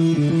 Mm-hmm.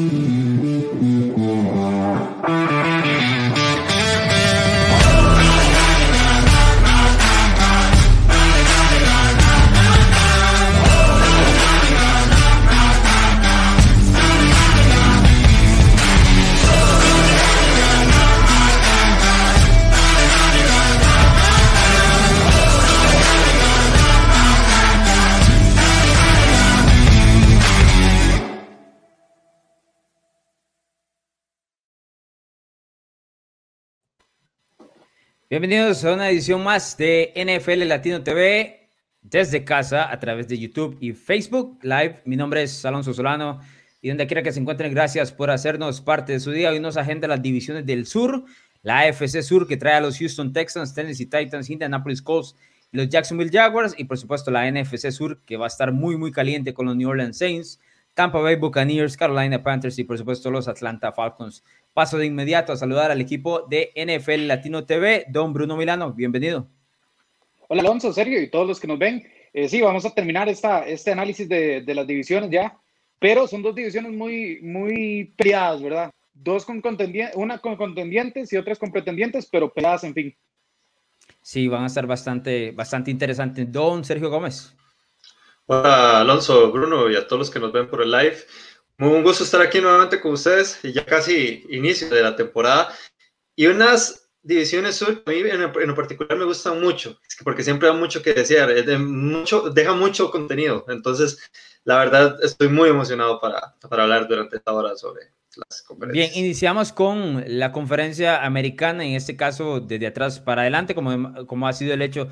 Bienvenidos a una edición más de NFL Latino TV desde casa a través de YouTube y Facebook Live. Mi nombre es Alonso Solano y donde quiera que se encuentren, gracias por hacernos parte de su día. Hoy nos agenda las divisiones del sur, la AFC Sur que trae a los Houston Texans, Tennessee Titans, Indianapolis Colts los Jacksonville Jaguars y por supuesto la NFC Sur que va a estar muy muy caliente con los New Orleans Saints, Tampa Bay Buccaneers, Carolina Panthers y por supuesto los Atlanta Falcons. Paso de inmediato a saludar al equipo de NFL Latino TV, don Bruno Milano, bienvenido. Hola Alonso, Sergio y todos los que nos ven. Eh, sí, vamos a terminar esta, este análisis de, de, las divisiones ya, pero son dos divisiones muy, muy peleadas, ¿verdad? Dos con contendientes, una con contendientes y otras con pretendientes, pero peleadas, en fin. Sí, van a estar bastante, bastante interesantes. Don Sergio Gómez. Hola Alonso, Bruno y a todos los que nos ven por el live. Muy un gusto estar aquí nuevamente con ustedes, ya casi inicio de la temporada. Y unas divisiones sur, a mí en, lo particular me gustan mucho, porque siempre da mucho que decir, de mucho, deja mucho contenido. Entonces, la verdad, estoy muy emocionado para, para hablar durante esta hora sobre las conferencias. Bien, iniciamos con la conferencia americana, en este caso desde atrás para adelante, como, como ha sido el hecho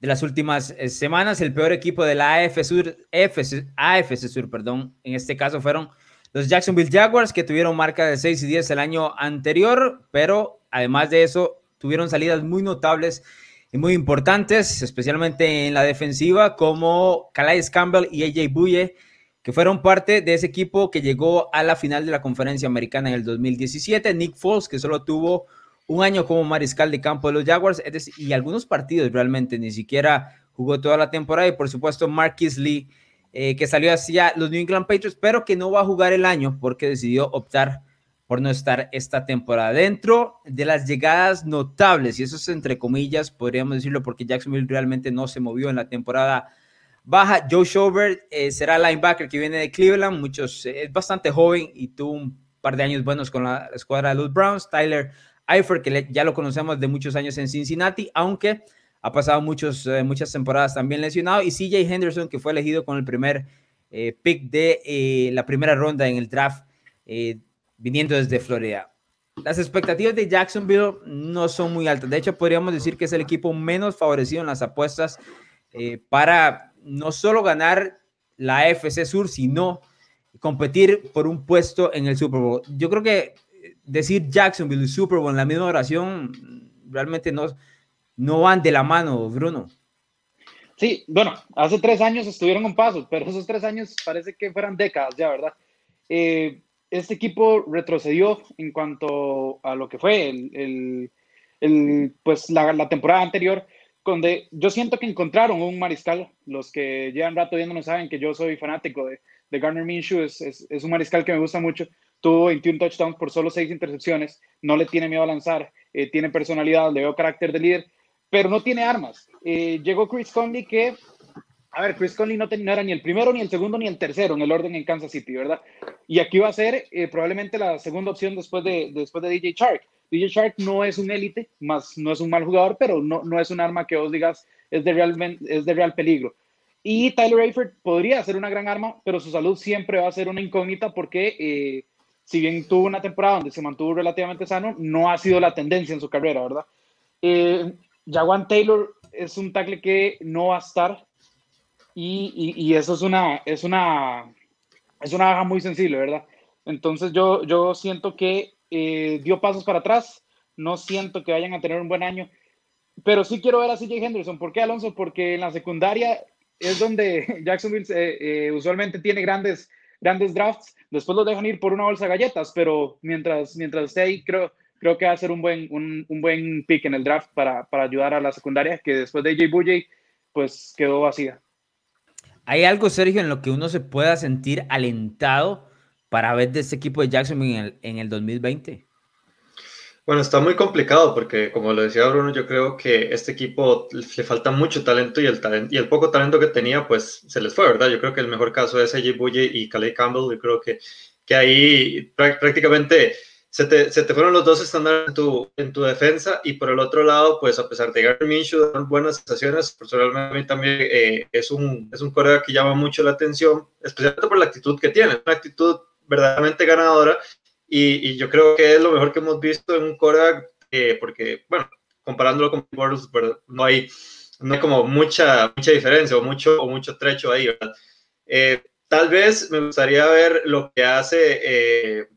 de las últimas eh, semanas. El peor equipo de la AFC Sur, AFC, AFC Sur, perdón, en este caso fueron los Jacksonville Jaguars, que tuvieron marca de 6 y 10 el año anterior, pero además de eso, tuvieron salidas muy notables y muy importantes, especialmente en la defensiva, como Calais Campbell y AJ Buye, que fueron parte de ese equipo que llegó a la final de la conferencia americana en el 2017. Nick Foles, que solo tuvo un año como mariscal de campo de los Jaguars, y algunos partidos realmente, ni siquiera jugó toda la temporada. Y por supuesto, Marquis Lee, eh, que salió hacia los New England Patriots, pero que no va a jugar el año porque decidió optar por no estar esta temporada. Dentro de las llegadas notables, y eso es entre comillas, podríamos decirlo, porque Jacksonville realmente no se movió en la temporada baja. Joe Schobert eh, será linebacker que viene de Cleveland, muchos, eh, es bastante joven y tuvo un par de años buenos con la escuadra de los Browns. Tyler Eifert, que ya lo conocemos de muchos años en Cincinnati, aunque ha pasado muchos, eh, muchas temporadas también lesionado. Y CJ Henderson, que fue elegido con el primer eh, pick de eh, la primera ronda en el draft, viniendo desde Florida. Las expectativas de Jacksonville no son muy altas. De hecho, podríamos decir que es el equipo menos favorecido en las apuestas para no solo ganar la AFC Sur, sino competir por un puesto en el Super Bowl. Yo creo que decir Jacksonville y Super Bowl en la misma oración realmente no, no van de la mano, Bruno. Sí, bueno, hace tres años estuvieron un paso, pero esos tres años parece que fueran décadas ya, ¿verdad? Eh, este equipo retrocedió en cuanto a lo que fue el, el, pues la, la, temporada anterior, donde yo siento que encontraron un mariscal. Los que llevan rato viéndonos saben que yo soy fanático de, de Garner Minshew, es, es, es, un mariscal que me gusta mucho. Tuvo 21 touchdowns por solo 6 intercepciones, no le tiene miedo a lanzar, eh, tiene personalidad, le veo carácter de líder pero no tiene armas. Eh, llegó Chris Conley que, a ver, Chris Conley no, no, era ni el primero, ni el segundo, ni el tercero en el orden en Kansas City, ¿verdad? Y aquí va a ser eh, probablemente la segunda opción después de, después de DJ Shark. DJ Shark no es un élite, más no es un mal jugador, pero no, no es un arma que vos digas es de, real, es de real peligro. Y Tyler Eifert podría ser una gran arma, pero su salud siempre va a ser una incógnita porque eh, si bien tuvo una temporada donde se mantuvo relativamente sano, no ha sido la tendencia en su carrera, ¿verdad? Eh, Jawan Taylor es un tackle que no va a estar y, y, eso es una, es una, es una baja muy sensible, ¿verdad? Entonces yo, yo siento que eh, dio pasos para atrás, no siento que vayan a tener un buen año, pero sí quiero ver a CJ Henderson. ¿Por qué, Alonso? Porque en la secundaria es donde Jacksonville eh, eh, usualmente tiene grandes, grandes drafts, después los dejan ir por una bolsa de galletas, pero mientras, mientras esté ahí, creo, creo que va a ser un buen, un, un buen pick en el draft para, para, ayudar a la secundaria, que después de AJ Bouye, pues quedó vacía. Hay algo, Sergio, en lo que uno se pueda sentir alentado para ver de este equipo de Jacksonville en el, en el 2020? Bueno, está muy complicado porque, como lo decía Bruno, yo creo que este equipo le falta mucho talento y el, talento, y el poco talento que tenía, pues se les fue, ¿verdad? Yo creo que el mejor caso es AJ Bulle y Calais Campbell. Yo creo que, que ahí prácticamente se te, se te, fueron los dos estándares en tu, en tu defensa y por el otro lado, pues a pesar de Gary Minshew dar buenas sensaciones, personalmente a mí también eh, es un, es un corea que llama mucho la atención, especialmente por la actitud que tiene, una actitud verdaderamente ganadora y, yo creo que es lo mejor que hemos visto en un Cora, eh, porque, bueno, comparándolo con Bortles, no hay, no hay como mucha, mucha diferencia o mucho, o mucho trecho ahí, ¿verdad? Eh, tal vez me gustaría ver lo que hace, eh,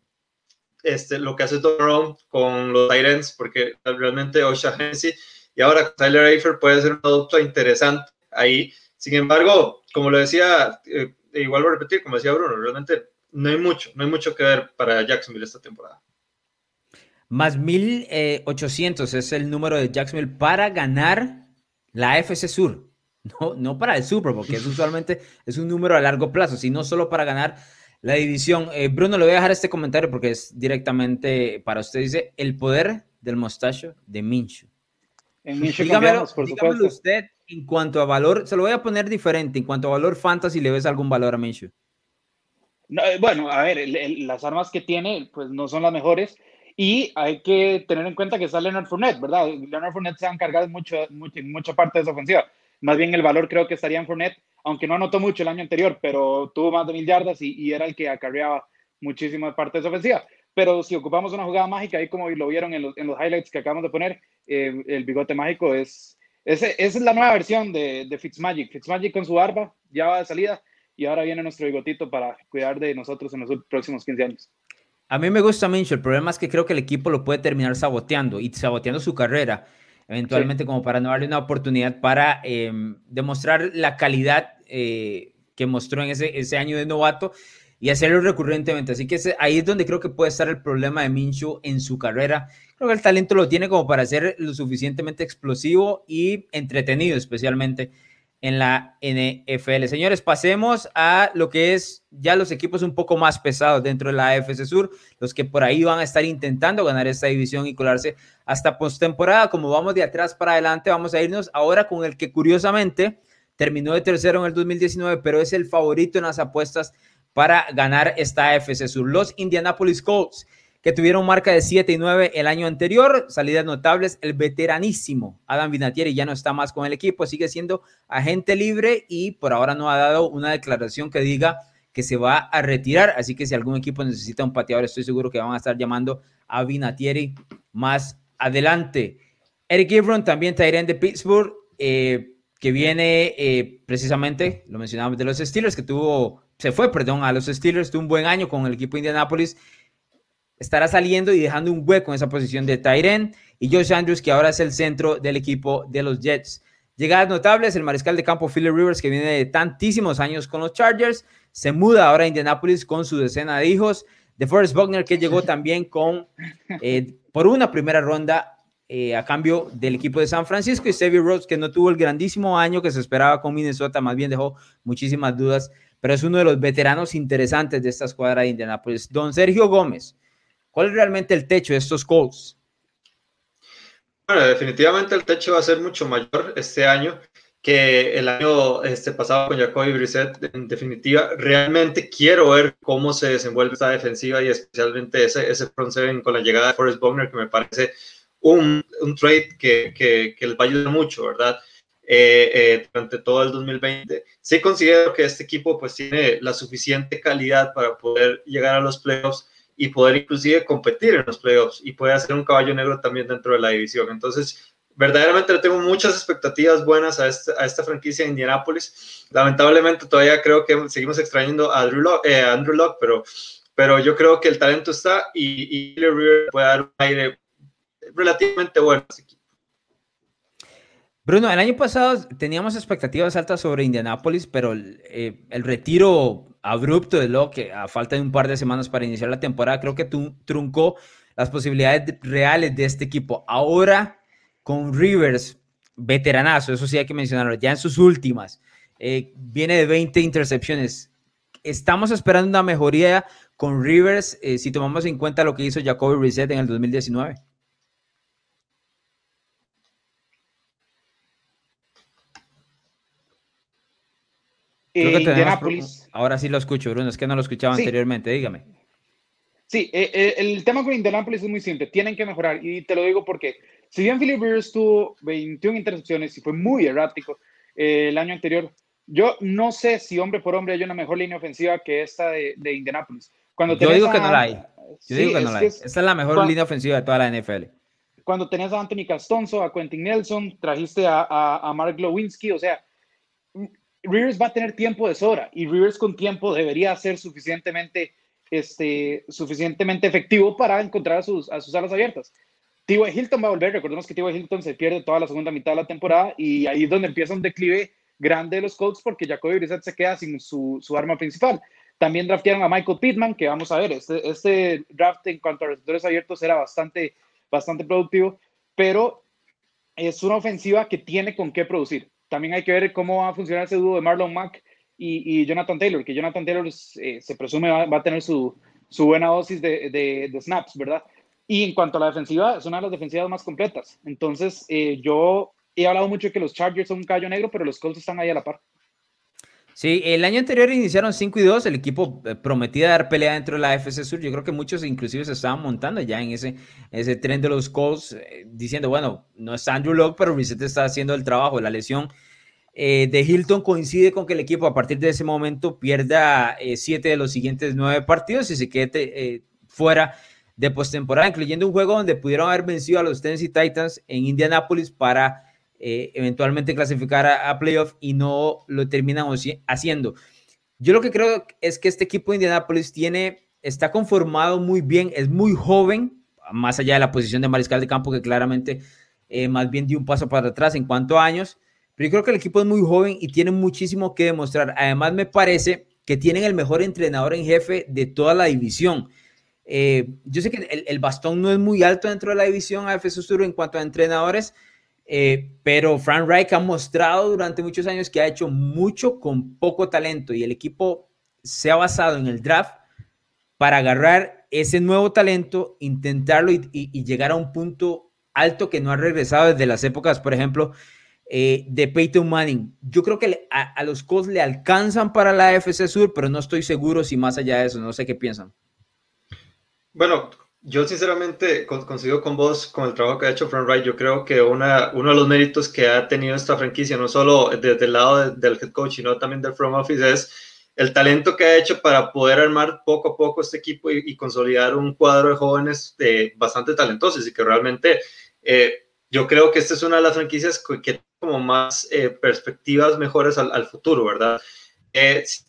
este, lo que hace Don con los Tyrants, porque realmente Osha Hensey y ahora Tyler Eifer puede ser un producto interesante ahí. Sin embargo, como lo decía, igual voy a repetir, como decía Bruno, realmente no hay mucho, no hay mucho que ver para Jacksonville esta temporada. Más 1800 es el número de Jacksonville para ganar la FC Sur. No, no para el Super, porque es usualmente es un número a largo plazo, sino solo para ganar la división. Eh, Bruno, le voy a dejar este comentario porque es directamente para usted. Dice, el poder del mostacho de Minchu. En Minchu dígamelo, por dígamelo usted en cuanto a valor, se lo voy a poner diferente, en cuanto a valor fantasy, ¿le ves algún valor a Minchu? Eh, bueno, a ver, las armas que tiene pues no son las mejores y hay que tener en cuenta que está Leonard Fournette, ¿verdad? Leonard Fournette se ha encargado mucho, mucho, mucha parte de esa ofensiva. Más bien el valor creo que estaría en Fournette, aunque no anotó mucho el año anterior, pero tuvo más de mil yardas y, era el que acarreaba muchísima parte de esa ofensiva. Pero si ocupamos una jugada mágica, ahí como lo vieron en los, en los highlights que acabamos de poner, eh, el bigote mágico es, esa es la nueva versión de, de Fitzmagic. Fitzmagic con su barba ya va de salida y ahora viene nuestro bigotito para cuidar de nosotros en los próximos 15 años. A mí me gusta Mincho, el problema es que creo que el equipo lo puede terminar saboteando y saboteando su carrera, eventualmente como para no darle una oportunidad para em, demostrar la calidad eh, que mostró en ese, ese año de novato y hacerlo recurrentemente. Así que ahí es donde creo que puede estar el problema de Mincho en su carrera. Creo que el talento lo tiene como para ser lo suficientemente explosivo y entretenido, especialmente en la NFL. Señores, pasemos a lo que es ya los equipos un poco más pesados dentro de la AFC Sur, los que por ahí van a estar intentando ganar esta división y colarse hasta postemporada. Como vamos de atrás para adelante, vamos a irnos ahora con el que curiosamente terminó de tercero en el 2019, pero es el favorito en las apuestas para ganar esta AFC Sur. Los Indianapolis Colts que tuvieron marca de 7 y 9 el año anterior. Salidas notables, el veteranísimo Adam Vinatieri ya no está más con el equipo, sigue siendo agente libre y por ahora no ha dado una declaración que diga que se va a retirar. Así que si algún equipo necesita un pateador, estoy seguro que van a estar llamando a Vinatieri más adelante. Eric Ebron, también Tyrion de Pittsburgh, eh, que viene eh, precisamente, lo mencionamos de los Steelers, que tuvo, se fue, perdón, a los Steelers, tuvo un buen año con el equipo de Indianapolis estará saliendo y dejando un hueco en esa posición de Tyren y Josh Andrews, que ahora es el centro del equipo de los Jets. Llegadas notables, el mariscal de campo Philip Rivers, que viene de tantísimos años con los Chargers, se muda ahora a Indianapolis con su decena de hijos. De Forrest Buckner, que llegó también con, eh, por una primera ronda eh, a cambio del equipo de San Francisco, y Xavier Rhodes, que no tuvo el grandísimo año que se esperaba con Minnesota, más bien dejó muchísimas dudas, pero es uno de los veteranos interesantes de esta escuadra de Indianapolis. Don Sergio Gómez, ¿Cuál es realmente el techo de estos Colts? Bueno, definitivamente el techo va a ser mucho mayor este año que el año este, pasado con Jacoby Brissett. En definitiva, realmente quiero ver cómo se desenvuelve esta defensiva y especialmente ese, ese front seven con la llegada de Forrest Buckner, que me parece un, un trade que, que, que, les va a ayudar mucho, ¿verdad? Eh, eh, durante todo el 2020. Sí considero que este equipo pues tiene la suficiente calidad para poder llegar a los playoffs y poder inclusive competir en los playoffs y poder hacer un caballo negro también dentro de la división. Entonces, verdaderamente tengo muchas expectativas buenas a, este, a esta franquicia de Indianapolis. Lamentablemente todavía creo que seguimos extrañando a Andrew Locke, eh, Andrew Locke pero, pero yo creo que el talento está y, y puede dar un aire relativamente bueno. Bruno, el año pasado teníamos expectativas altas sobre Indianapolis, pero eh, el retiro abrupto de lo que a falta de un par de semanas para iniciar la temporada, creo que truncó las posibilidades reales de este equipo. Ahora con Rivers, veteranazo, eso sí hay que mencionarlo, ya en sus últimas, eh, viene de 20 intercepciones. Estamos esperando una mejoría con Rivers eh, si tomamos en cuenta lo que hizo Jacoby Reset en el 2019? Ahora sí lo escucho, Bruno, es que no lo escuchaba anteriormente, dígame. Sí, eh, eh, el tema con Indianapolis es muy simple, tienen que mejorar y te lo digo porque si bien Philip Rivers tuvo 21 intercepciones y fue muy errático eh, el año anterior, yo no sé si hombre por hombre hay una mejor línea ofensiva que esta de, de Indianapolis. Cuando yo digo que no la hay. Yo digo que no la hay. Esta es la mejor línea ofensiva de toda la NFL. Cuando tenías a Anthony Castonzo, a Quentin Nelson, trajiste a, a, a Mark Lewinsky, o sea, Rivers va a tener tiempo de sobra y Rivers con tiempo debería ser suficientemente, este, suficientemente efectivo para encontrar a sus, a sus alas abiertas. T.Y. Hilton va a volver, recordemos que T.Y. Hilton se pierde toda la segunda mitad de la temporada y ahí es donde empieza un declive grande de los Colts porque Jacoby Brissett se queda sin su, su, arma principal. También draftearon a Michael Pittman, que vamos a ver, este, este draft en cuanto a receptores abiertos era bastante, bastante productivo, pero es una ofensiva que tiene con qué producir también hay que ver cómo va a funcionar ese dúo de Marlon Mack y, Jonathan Taylor, que Jonathan Taylor eh, se presume va, a tener su, buena dosis de, de, snaps, ¿verdad? Y en cuanto a la defensiva, es una de las defensivas más completas. Entonces, eh, yo he hablado mucho de que los Chargers son un callo negro, pero los Colts están ahí a la par. Sí, el año anterior iniciaron 5 y 2, el equipo eh, prometía dar pelea dentro de la FC Sur. Yo creo que muchos inclusive se estaban montando ya en ese, ese tren de los Colts, eh, diciendo, bueno, no es Andrew Locke, pero Reset está haciendo el trabajo. La lesión eh, de Hilton coincide con que el equipo a partir de ese momento pierda 7 de los siguientes 9 partidos y se quede fuera de postemporada, incluyendo un juego donde pudieron haber vencido a los Tennessee Titans en Indianapolis para eh, eventualmente clasificar a, playoff y no lo terminan haciendo. Yo lo que creo es que este equipo de Indianapolis tiene, está conformado muy bien, es muy joven, más allá de la posición de mariscal de campo que claramente eh, más bien dio un paso para atrás en cuanto a años, pero yo creo que el equipo es muy joven y tiene muchísimo que demostrar. Además me parece que tienen el mejor entrenador en jefe de toda la división. Eh, yo sé que el, el, bastón no es muy alto dentro de la división AFC Sur en cuanto a entrenadores, eh, pero Frank Reich ha mostrado durante muchos años que ha hecho mucho con poco talento y el equipo se ha basado en el draft para agarrar ese nuevo talento, intentarlo y, llegar a un punto alto que no ha regresado desde las épocas, por ejemplo, eh, de Peyton Manning. Yo creo que a, los Colts le alcanzan para la FC Sur, pero no estoy seguro si más allá de eso, no sé qué piensan. Bueno, yo sinceramente coincido con vos con el trabajo que ha hecho Frank Wright. Yo creo que una, uno de los méritos que ha tenido esta franquicia, no solo desde el lado del head coach, sino también del front office, es el talento que ha hecho para poder armar poco a poco este equipo y, consolidar un cuadro de jóvenes eh, bastante talentosos y que realmente eh, yo creo que esta es una de las franquicias que, tiene como más eh, perspectivas mejores al, al futuro, ¿verdad?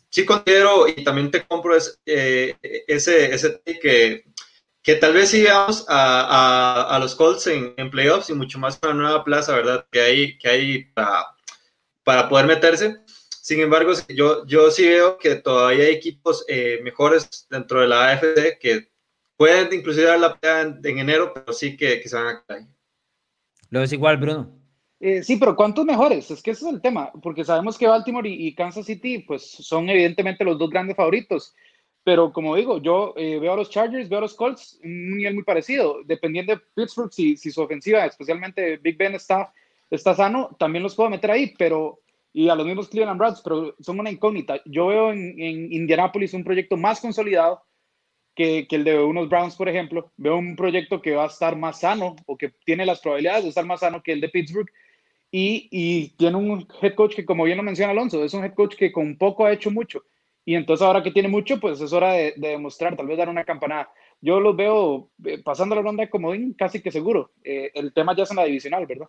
sí considero y también te compro ese, ese, ese que que tal vez sí veamos a, a, los Colts en, en, playoffs y mucho más una nueva plaza, ¿verdad? Que hay, que hay para, para poder meterse. Sin embargo, yo, yo sí veo que todavía hay equipos eh, mejores dentro de la AFC que pueden inclusive dar la pelea en, enero, pero sí que, que, se van a caer. Lo es igual, Bruno. Eh, sí, pero ¿cuántos mejores? Es que ese es el tema, porque sabemos que Baltimore y, y Kansas City pues son evidentemente los dos grandes favoritos. Pero como digo, yo eh, veo a los Chargers, veo a los Colts, un nivel muy parecido. Dependiendo de Pittsburgh, si, si su ofensiva, especialmente Big Ben, está, está sano, también los puedo meter ahí, pero y a los mismos Cleveland Browns, pero son una incógnita. Yo veo en, en Indianapolis un proyecto más consolidado que, que, el de unos Browns, por ejemplo. Veo un proyecto que va a estar más sano o que tiene las probabilidades de estar más sano que el de Pittsburgh. Y, y tiene un head coach que, como bien lo menciona Alonso, es un head coach que con poco ha hecho mucho. Y entonces ahora que tiene mucho, pues es hora de, demostrar, tal vez dar una campanada. Yo los veo eh, pasando la ronda de comodín casi que seguro. Eh, el tema ya es en la divisional, ¿verdad?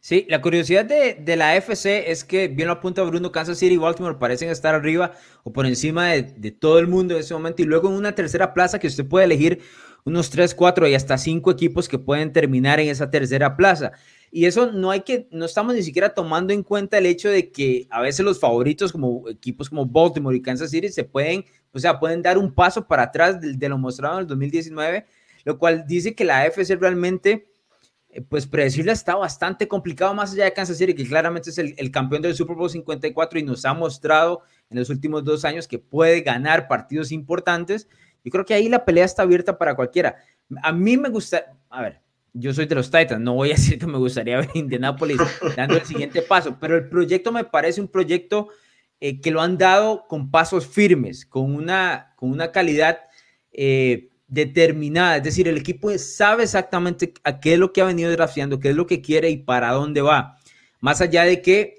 Sí, la curiosidad de, de, la FC es que, bien lo apunta Bruno, Kansas City y Baltimore parecen estar arriba o por encima de, de, todo el mundo en ese momento. Y luego en una tercera plaza que usted puede elegir unos 3, 4 y hasta 5 equipos que pueden terminar en esa tercera plaza. Y eso no hay que, no estamos ni siquiera tomando en cuenta el hecho de que a veces los favoritos como equipos como Baltimore y Kansas City se pueden, o sea, pueden dar un paso para atrás de, lo mostrado en el 2019, lo cual dice que la AFC realmente, eh, pues predecirla está bastante complicado más allá de Kansas City, que claramente es el, el campeón del Super Bowl 54 y nos ha mostrado en los últimos dos años que puede ganar partidos importantes Yo creo que ahí la pelea está abierta para cualquiera. A mí me gusta, a ver, yo soy de los Titans, no voy a decir que me gustaría ver Indianapolis dando el siguiente paso, pero el proyecto me parece un proyecto eh, que lo han dado con pasos firmes, con una, con una calidad eh, determinada. Es decir, el equipo sabe exactamente a qué es lo que ha venido drafteando, qué es lo que quiere y para dónde va. Más allá de que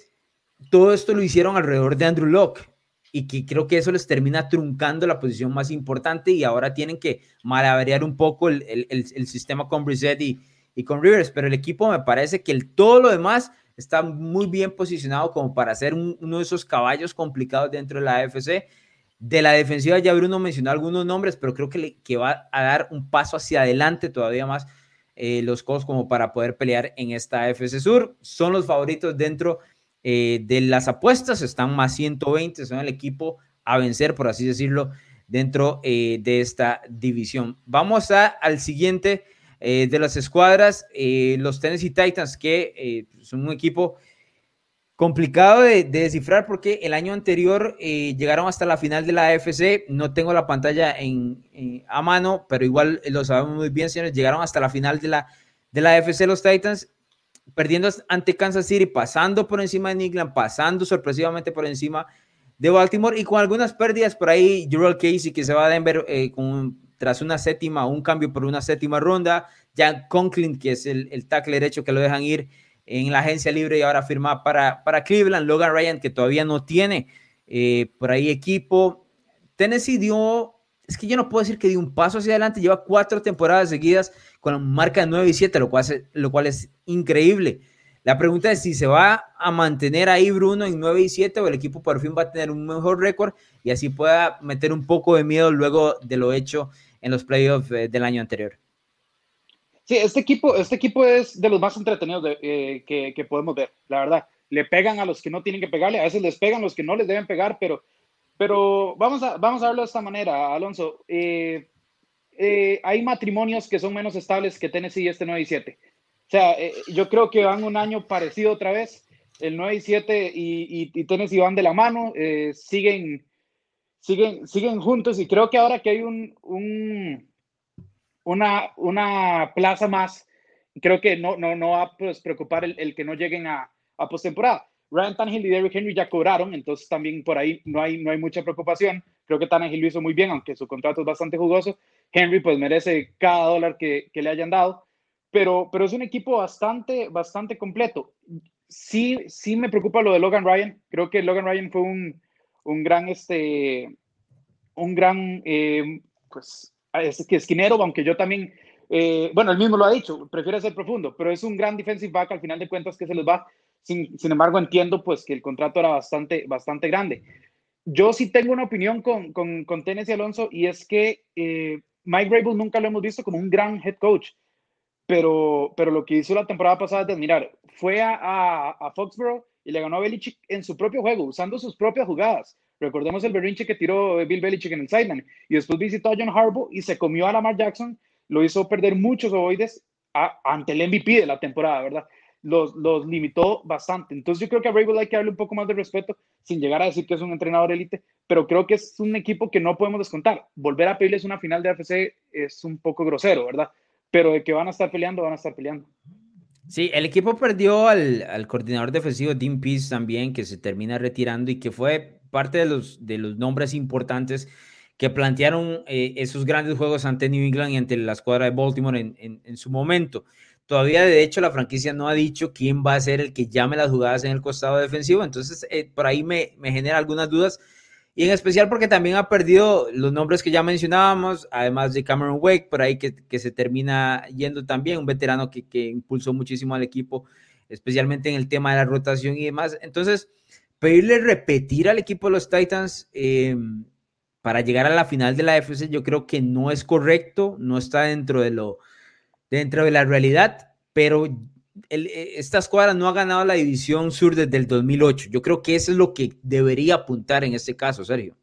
todo esto lo hicieron alrededor de Andrew Locke y que creo que eso les termina truncando la posición más importante y ahora tienen que malabarear un poco el, el, sistema con Brissett y, y, con Rivers, pero el equipo me parece que el, todo lo demás está muy bien posicionado como para ser uno de esos caballos complicados dentro de la AFC. De la defensiva ya Bruno mencionó algunos nombres, pero creo que, le, que va a dar un paso hacia adelante todavía más eh, los Colts como para poder pelear en esta AFC Sur. Son los favoritos dentro eh, de las apuestas, están más 120, son el equipo a vencer, por así decirlo, dentro eh, de esta división. Vamos a, al siguiente eh, de las escuadras, los Tennessee Titans, que son un equipo complicado de, descifrar porque el año anterior llegaron hasta la final de la AFC. No tengo la pantalla a mano, pero igual lo sabemos muy bien, señores. Llegaron hasta la final de la, de la AFC los Titans perdiendo ante Kansas City, pasando por encima de New England, pasando sorpresivamente por encima de Baltimore y con algunas pérdidas por ahí, Gerald Casey que se va a Denver eh, con, tras una séptima, un cambio por una séptima ronda, Jack Conklin que es el, el tackle derecho que lo dejan ir en la agencia libre y ahora firma para, para Cleveland, Logan Ryan que todavía no tiene eh, por ahí equipo, Tennessee dio, es que yo no puedo decir que dio un paso hacia adelante, lleva cuatro temporadas seguidas con marca de 9 y 7, lo cual, es, increíble. La pregunta es si se va a mantener ahí Bruno en 9 y 7 o el equipo por fin va a tener un mejor récord y así pueda meter un poco de miedo luego de lo hecho en los playoffs eh, del año anterior. Sí, este equipo, este equipo es de los más entretenidos eh, que, podemos ver, la verdad. Le pegan a los que no tienen que pegarle, a veces les pegan a los que no les deben pegar, pero, pero vamos, a, vamos a verlo de esta manera, Alonso. Eh, eh, hay matrimonios que son menos estables que Tennessee y este 9 y 7. O sea, eh, yo creo que van un año parecido otra vez. El 9 y 7 y, Tennessee van de la mano, eh, siguen, siguen, siguen juntos y creo que ahora que hay un, un una, una plaza más, creo que no, no, no va a pues, preocupar el, el, que no lleguen a, a postemporada. Ryan Tannehill y Derrick Henry ya cobraron, entonces también por ahí no hay, no hay mucha preocupación. Creo que Tannehill lo hizo muy bien, aunque su contrato es bastante jugoso. Henry pues merece cada dólar que, que, le hayan dado, pero, pero es un equipo bastante, bastante completo. Sí, sí me preocupa lo de Logan Ryan. Creo que Logan Ryan fue un, un gran, este, un gran, eh, pues, esquinero, aunque yo también, eh, bueno, él mismo lo ha dicho, prefiere ser profundo, pero es un gran defensive back al final de cuentas que se les va. Sin, embargo, entiendo pues que el contrato era bastante, bastante grande. Yo sí tengo una opinión con, con, con Tennessee Alonso y es que eh, Mike Rabel nunca lo hemos visto como un gran head coach, pero, pero lo que hizo la temporada pasada es admirar. Fue a, a, Foxborough y le ganó a Belichick en su propio juego, usando sus propias jugadas. Recordemos el berrinche que tiró Bill Belichick en el sideline. Y después visitó a John Harbaugh y se comió a Lamar Jackson. Lo hizo perder muchos ovoides ante el MVP de la temporada, ¿verdad? Los, limitó bastante. Entonces yo creo que a Rabel hay que darle un poco más de respeto sin llegar a decir que es un entrenador élite, pero creo que es un equipo que no podemos descontar. Volver a pedirles una final de AFC es un poco grosero, ¿verdad? Pero de que van a estar peleando, van a estar peleando. Sí, el equipo perdió al, coordinador defensivo Dean Peace también, que se termina retirando y que fue parte de los, nombres importantes que plantearon eh, esos grandes juegos ante New England y ante la escuadra de Baltimore en su momento. Todavía, de hecho, la franquicia no ha dicho quién va a ser el que llame las jugadas en el costado defensivo. Entonces, eh, por ahí me, me, genera algunas dudas. Y en especial porque también ha perdido los nombres que ya mencionábamos, además de Cameron Wake, por ahí que, que se termina yendo también, un veterano que, que, impulsó muchísimo al equipo, especialmente en el tema de la rotación y demás. Entonces, pedirle repetir al equipo de los Titans eh, para llegar a la final de la FC, yo creo que no es correcto, no está dentro de lo dentro de la realidad, pero e, esta escuadra no ha ganado la división sur desde el 2008. Yo creo que eso es lo que debería apuntar en este caso, Sergio.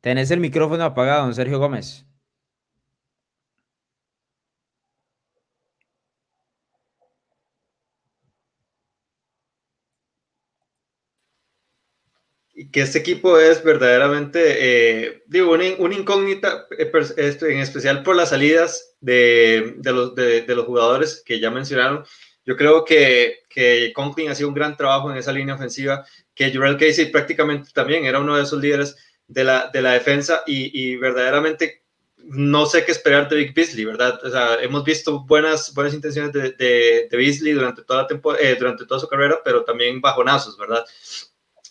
Tenés el micrófono apagado, don Sergio Gómez. Que este equipo es verdaderamente, eh, digo, una, incógnita, eh, en especial por las salidas de, de, los, de, los, jugadores que ya mencionaron. Yo creo que, que Conklin ha sido un gran trabajo en esa línea ofensiva, que Jurel Casey prácticamente también era uno de esos líderes de la, de la defensa y, y verdaderamente no sé qué esperar de Vic Beasley, ¿verdad? O sea, hemos visto buenas, buenas intenciones de, de, de Beasley durante toda, la eh, durante toda su carrera, pero también bajonazos, ¿verdad?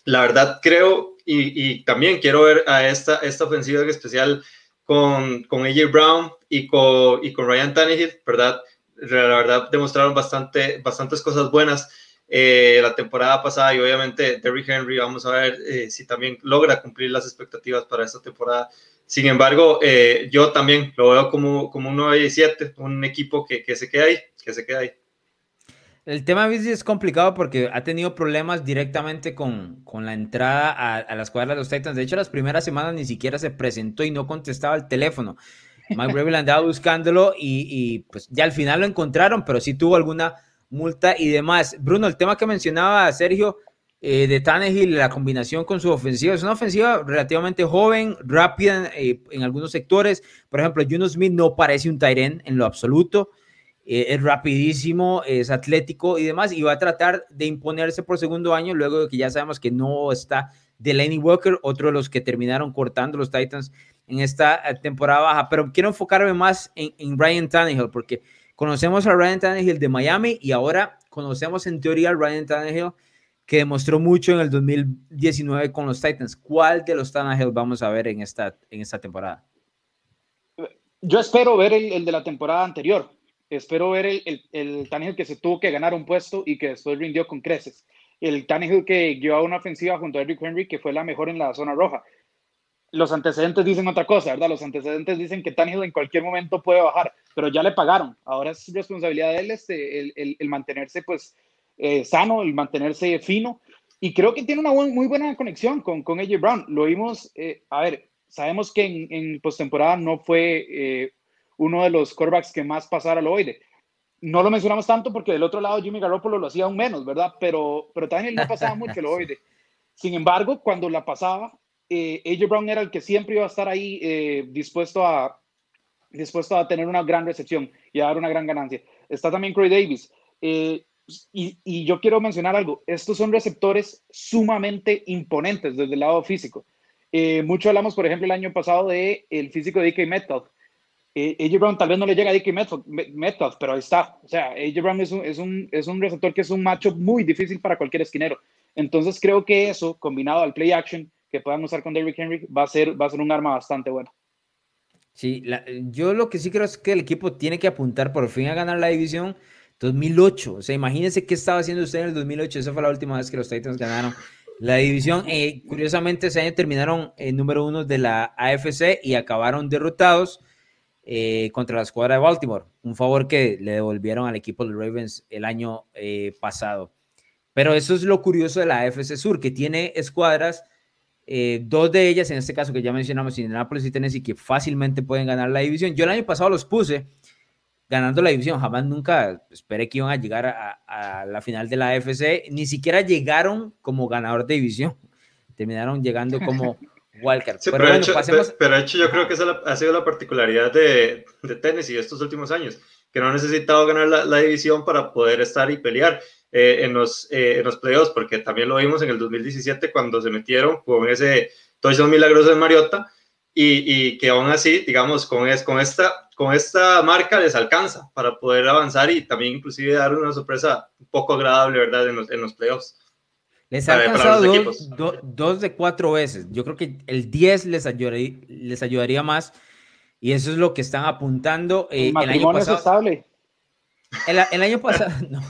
La verdad creo, y, también quiero ver a esta, esta ofensiva en especial con, con AJ Brown y con, y con Ryan Tannehill, ¿verdad? La verdad demostraron bastante, bastantes cosas buenas eh, la temporada pasada y obviamente Derrick Henry, vamos a ver eh, si también logra cumplir las expectativas para esta temporada. Sin embargo, eh, yo también lo veo como, como un 9 y 7, un equipo que, que se queda ahí, que se queda ahí. El tema de es complicado porque ha tenido problemas directamente con, con la entrada a, a, las cuadras de los Titans. De hecho, las primeras semanas ni siquiera se presentó y no contestaba el teléfono. Mike Breville andaba buscándolo y, y, pues ya al final lo encontraron, pero sí tuvo alguna multa y demás. Bruno, el tema que mencionaba Sergio eh, de Tannehill, la combinación con su ofensiva, es una ofensiva relativamente joven, rápida eh, en algunos sectores. Por ejemplo, Juno Smith no parece un Tyren en lo absoluto. Eh, es rapidísimo, es atlético y demás, y va a tratar de imponerse por segundo año, luego de que ya sabemos que no está Delaney Walker, otro de los que terminaron cortando los Titans en esta temporada baja. Pero quiero enfocarme más en, en Ryan Tannehill, porque conocemos a Ryan Tannehill de Miami y ahora conocemos en teoría a Ryan Tannehill que demostró mucho en el 2019 con los Titans. ¿Cuál de los Tannehill vamos a ver en esta, en esta temporada? Yo espero ver el, de la temporada anterior. Espero ver el, el, el, Tannehill que se tuvo que ganar un puesto y que después rindió con creces. El Tannehill que llevaba una ofensiva junto a Eric Henry que fue la mejor en la zona roja. Los antecedentes dicen otra cosa, ¿verdad? Los antecedentes dicen que Tannehill en cualquier momento puede bajar, pero ya le pagaron. Ahora es responsabilidad de él este, el, el mantenerse pues eh, sano, el mantenerse fino. Y creo que tiene una muy buena conexión con, con AJ Brown. Lo vimos, eh, a ver, sabemos que en, en postemporada no fue eh, uno de los quarterbacks que más pasara al oide. No lo mencionamos tanto porque del otro lado Jimmy Garoppolo lo hacía aún menos, ¿verdad? Pero, pero también no pasaba mucho el oide. Sin embargo, cuando la pasaba, AJ Brown era el que siempre iba a estar ahí dispuesto a dispuesto a tener una gran recepción y a dar una gran ganancia. Está también Corey Davis. Eh, y, yo quiero mencionar algo, estos son receptores sumamente imponentes desde el lado físico. Eh, mucho hablamos, por ejemplo, el año pasado de el físico de DK Metcalf. Eh, AJ Brown tal vez no le llega a DK Metcalf, pero ahí está. O sea, AJ Brown es un, es, un, es un receptor que es un macho muy difícil para cualquier esquinero. Entonces creo que eso, combinado al play action que puedan usar con Derrick Henry, va a ser, va a ser un arma bastante buena. Sí, yo lo que sí creo es que el equipo tiene que apuntar por fin a ganar la división 2008. O sea, imagínense qué estaba haciendo usted en el 2008. Esa fue la última vez que los Titans ganaron la división. Eh, curiosamente, ese año terminaron en número uno de la AFC y acabaron derrotados eh, contra la escuadra de Baltimore. Un favor que le devolvieron al equipo de Ravens el año eh, pasado. Pero eso es lo curioso de la AFC Sur, que tiene escuadras, dos de ellas, en este caso que ya mencionamos, Indianapolis y Tennessee, que fácilmente pueden ganar la división. Yo el año pasado los puse ganando la división. Jamás nunca esperé que iban a llegar a, la final de la AFC. Ni siquiera llegaron como ganador de división. Terminaron llegando como Walker. pero, bueno, hecho, pasemos... pero, hecho, yo creo que esa ha sido la particularidad de, de Tennessee estos últimos años, que no ha necesitado ganar la, división para poder estar y pelear eh, en, los, eh, en los playoffs, porque también lo vimos en el 2017 cuando se metieron con ese touchdown milagroso de Mariota y, y, que aún así, digamos, con, es, con, esta, con esta marca les alcanza para poder avanzar y también inclusive dar una sorpresa un poco agradable, ¿verdad? En los, en los playoffs. Les ha alcanzado dos, dos, de cuatro veces. Yo creo que el 10 les ayudaría, les ayudaría más y eso es lo que están apuntando. Eh, el, año pasado, el, el, año pasado, no.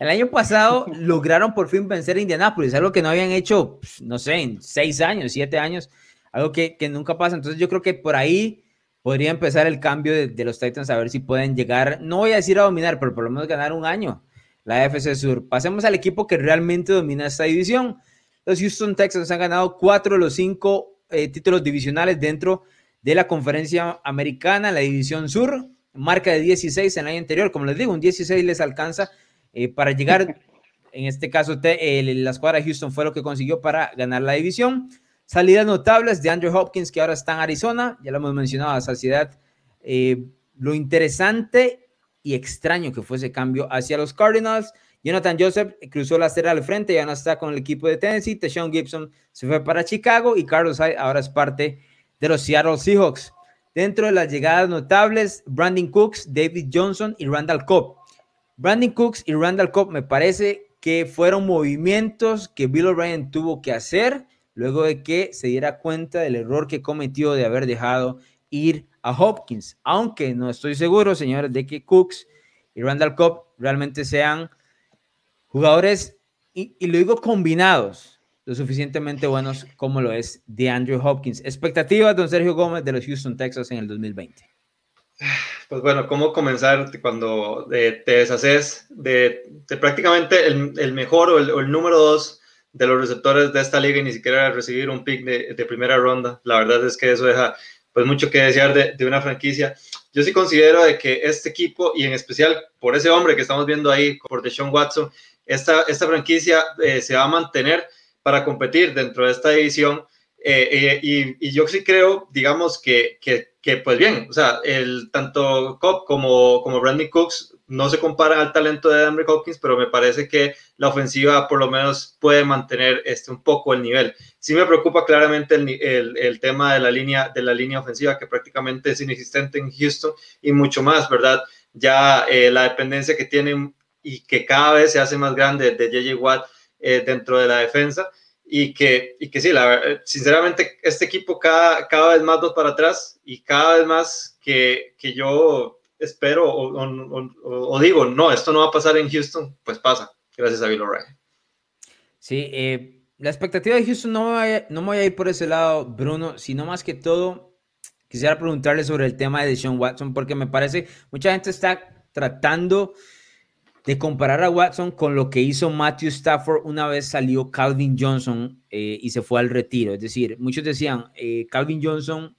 El año pasado lograron por fin vencer a Indianápolis, algo que no habían hecho, pues, no sé, en seis años, siete años algo que, que, nunca pasa. Entonces yo creo que por ahí podría empezar el cambio de, de, los Titans a ver si pueden llegar, no voy a decir a dominar, pero por lo menos ganar un año la FC Sur. Pasemos al equipo que realmente domina esta división. Los Houston Texans han ganado cuatro de los cinco eh, títulos divisionales dentro de la conferencia americana, la división sur, marca de 16 en el año anterior. Como les digo, un 16 les alcanza eh, para llegar en este caso la escuadra de Houston fue lo que consiguió para ganar la división. Salidas notables de Andrew Hopkins, que ahora está en Arizona, ya lo hemos mencionado a saciedad. Eh, lo interesante y extraño que fue ese cambio hacia los Cardinals. Jonathan Joseph cruzó la acera al frente, ya no está con el equipo de Tennessee. Teshawn Gibson se fue para Chicago y Carlos Hyde ahora es parte de los Seattle Seahawks. Dentro de las llegadas notables, Brandon Cooks, David Johnson y Randall Cobb. Brandon Cooks y Randall Cobb me parece que fueron movimientos que Bill O'Brien tuvo que hacer luego de que se diera cuenta del error que cometió de haber dejado ir a Hopkins, aunque no estoy seguro, señores, de que Cooks y Randall Cobb realmente sean jugadores, y, lo digo combinados, lo suficientemente buenos como lo es de Andrew Hopkins. Expectativas, don Sergio Gómez, de los Houston Texas en el 2020. Pues bueno, ¿cómo comenzar cuando eh, te deshaces de, prácticamente el, mejor o el, número dos de los receptores de esta liga y ni siquiera recibir un pick de, de, primera ronda? La verdad es que eso deja pues mucho que desear de, una franquicia. Yo sí considero de que este equipo, y en especial por ese hombre que estamos viendo ahí, por Deshaun Watson, esta, esta franquicia eh, se va a mantener para competir dentro de esta división. Eh, eh, y, y, yo sí creo, digamos, que, que, que, pues bien, o sea, el, tanto Cobb como, como Brandon Cooks no se comparan al talento de Andrew Hopkins, pero me parece que la ofensiva por lo menos puede mantener este, un poco el nivel. Sí me preocupa claramente el, el, tema de la, línea, de la línea ofensiva, que prácticamente es inexistente en Houston y mucho más, ¿verdad? Ya eh, la dependencia que tienen y que cada vez se hace más grande de JJ Watt eh, dentro de la defensa y que, y que sí, la, sinceramente este equipo cada, cada vez más dos para atrás y cada vez más que, que yo espero o, digo, no, esto no va a pasar en Houston, pues pasa, gracias a Bill O'Reilly. Sí, eh, la expectativa de Houston no me, no me voy a ir por ese lado, Bruno, sino más que todo, quisiera preguntarle sobre el tema de Sean Watson, porque me parece, mucha gente está tratando de comparar a Watson con lo que hizo Matthew Stafford una vez salió Calvin Johnson eh, y se fue al retiro. Es decir, muchos decían, eh, Calvin Johnson,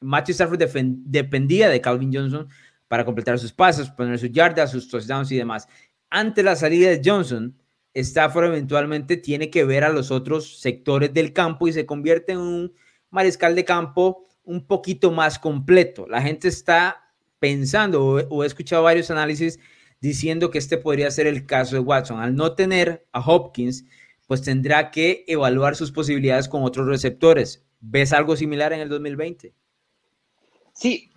Matthew Stafford dependía de Calvin Johnson para completar sus pasos, poner sus yardas, sus touchdowns y demás. Ante la salida de Johnson, Stafford eventualmente tiene que ver a los otros sectores del campo y se convierte en un mariscal de campo un poquito más completo. La gente está pensando o, he escuchado varios análisis diciendo que este podría ser el caso de Watson. Al no tener a Hopkins, pues tendrá que evaluar sus posibilidades con otros receptores. ¿Ves algo similar en el 2020? Sí,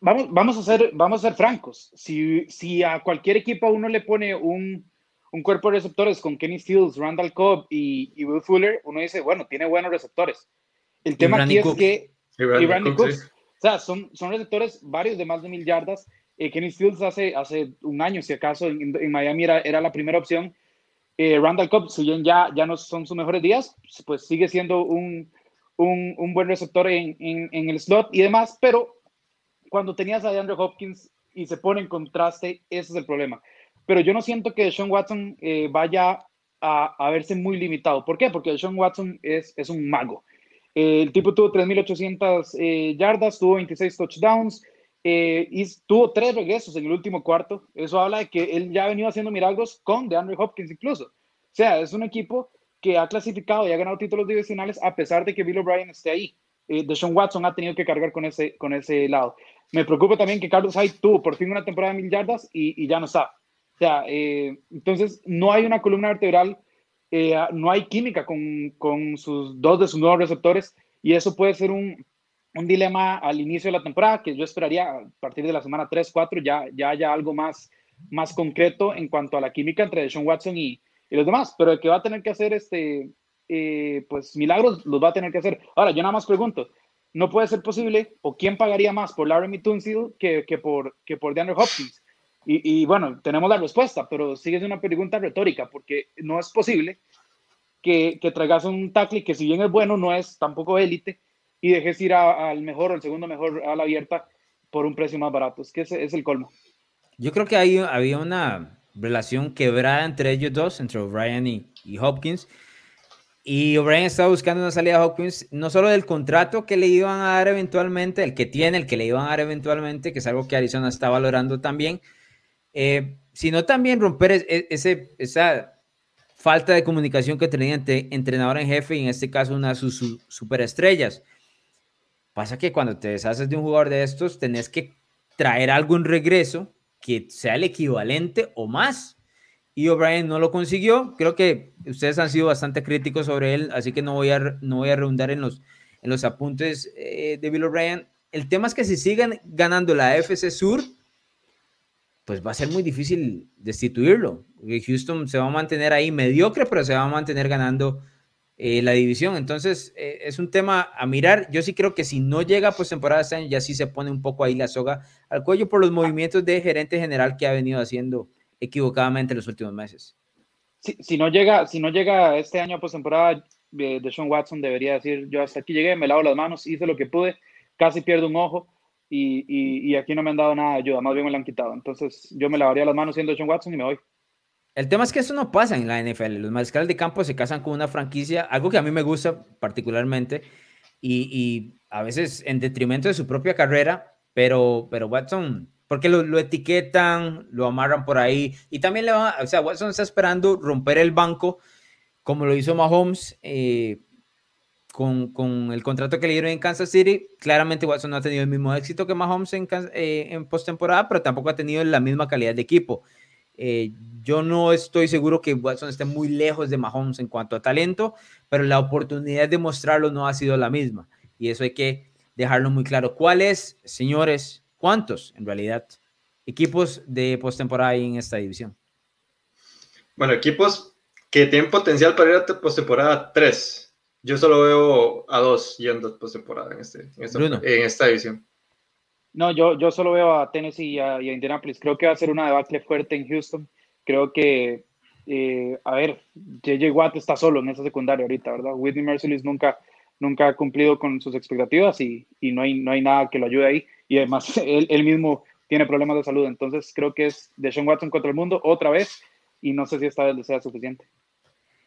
vamos, vamos, a, ser, vamos a ser francos. Si, si a cualquier equipo uno le pone un, un cuerpo de receptores con Kenny Stills, Randall Cobb y, y, Will Fuller, uno dice, bueno, tiene buenos receptores. El tema aquí es que... Y Randy, Cooks, O sea, son, son receptores varios de más de mil yardas. Eh, Kenny Stills hace, hace un año, si acaso, en, Miami era, era, la primera opción. Eh, Randall Cobb, si bien ya, ya no son sus mejores días, pues sigue siendo un, un, un buen receptor en, en, el slot y demás, pero cuando tenías a DeAndre Hopkins y se pone en contraste, ese es el problema. Pero yo no siento que Sean Watson eh, vaya a, a, verse muy limitado. ¿Por qué? Porque Sean Watson es, es un mago. Eh, el tipo tuvo 3.800 eh, yardas, tuvo 26 touchdowns eh, y tuvo tres regresos en el último cuarto. Eso habla de que él ya ha venido haciendo milagros con DeAndre Hopkins incluso. O sea, es un equipo que ha clasificado y ha ganado títulos divisionales a pesar de que Bill O'Brien esté ahí. Eh, Deshaun Watson ha tenido que cargar con ese, con ese lado. Me preocupa también que Carlos Hyde tuvo por fin una temporada de mil yardas y, ya no está. O sea, eh, entonces no hay una columna vertebral, eh, no hay química con, con, sus dos de sus nuevos receptores y eso puede ser un, un, dilema al inicio de la temporada que yo esperaría a partir de la semana 3, 4 ya, ya haya algo más, más concreto en cuanto a la química entre Sean Watson y, y los demás, pero el que va a tener que hacer este, eh, pues milagros los va a tener que hacer. Ahora, yo nada más pregunto, no puede ser posible, o quién pagaría más por Larry Tunsil que, que, por, que por DeAndre Hopkins. Y, y, bueno, tenemos la respuesta, pero sigue siendo una pregunta retórica, porque no es posible que, que traigas un tackle que si bien es bueno, no es tampoco élite, y dejes ir al mejor o el segundo mejor a la abierta por un precio más barato. Es que ese es el colmo. Yo creo que ahí había una relación quebrada entre ellos dos, entre O'Brien y, y Hopkins, y O'Brien estaba buscando una salida a Hopkins, no solo del contrato que le iban a dar eventualmente, el que tiene, el que le iban a dar eventualmente, que es algo que Arizona está valorando también, eh, sino también romper ese, esa falta de comunicación que tenía entre entrenador en jefe y en este caso una de sus superestrellas. Pasa que cuando te deshaces de un jugador de estos, tenés que traer algo en regreso que sea el equivalente o más. Y O'Brien no lo consiguió. Creo que ustedes han sido bastante críticos sobre él, así que no voy a, no voy a redundar en los, en los apuntes eh, de Bill O'Brien. El tema es que si siguen ganando la FC Sur, pues va a ser muy difícil destituirlo. Houston se va a mantener ahí mediocre, pero se va a mantener ganando eh, la división. Entonces, eh, es un tema a mirar. Yo sí creo que si no llega pues temporada este año, ya sí se pone un poco ahí la soga al cuello por los movimientos de gerente general que ha venido haciendo equivocadamente en los últimos meses. Si, no, llega, si no llega este año a postemporada, de, de Sean Watson debería decir, yo hasta aquí llegué, me lavo las manos, hice lo que pude, casi pierdo un ojo y, y, aquí no me han dado nada de ayuda, más bien me lo han quitado. Entonces yo me lavaría las manos siendo Sean Watson y me voy. El tema es que eso no pasa en la NFL. Los mariscales de campo se casan con una franquicia, algo que a mí me gusta particularmente, y, a veces en detrimento de su propia carrera, pero, pero Watson, porque lo, lo, etiquetan, lo amarran por ahí, y también le va, o sea, Watson está esperando romper el banco, como lo hizo Mahomes eh, con, con, el contrato que le dieron en Kansas City. Claramente Watson no ha tenido el mismo éxito que Mahomes en, eh, en postemporada, pero tampoco ha tenido la misma calidad de equipo. Eh, yo no estoy seguro que Watson esté muy lejos de Mahomes en cuanto a talento, pero la oportunidad de mostrarlo no ha sido la misma. Y eso hay que dejarlo muy claro. ¿Cuáles, señores, cuántos en realidad equipos de postemporada hay en esta división? Bueno, equipos que tienen potencial para ir a postemporada, tres. Yo solo veo a dos yendo postemporada en, este, en esta división. No, yo, yo solo veo a Tennessee y a, Indianapolis. Creo que va a ser una debacle fuerte en Houston. Creo que, eh, a ver, JJ Watt está solo en esa secundaria ahorita, ¿verdad? Whitney Merciless nunca, nunca ha cumplido con sus expectativas y, y, no, hay, no hay nada que lo ayude ahí. Y además, él, él mismo tiene problemas de salud. Entonces, creo que es de Sean Watson contra el mundo otra vez y no sé si esta vez sea suficiente.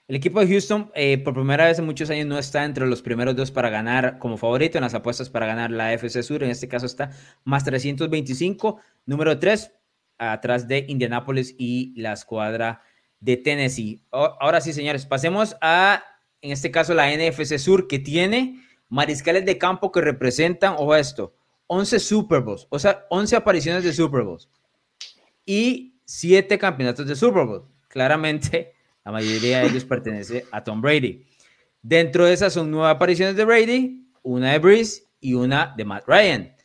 El equipo de Houston, eh, por primera vez en muchos años, no está entre los primeros dos para ganar como favorito en las apuestas para ganar la FC Sur. En este caso está más 325, número 3, atrás de Indianapolis y la escuadra de Tennessee. ahora sí, señores, pasemos a, en este caso, la NFC Sur, que tiene mariscales de campo que representan, ojo esto, 11 Super Bowls, o sea, 11 apariciones de Super Bowls y 7 campeonatos de Super Bowl. Claramente la mayoría de ellos pertenece a Tom Brady. Dentro de esas son nueve apariciones de Brady, una de Breeze y una de Matt Ryan.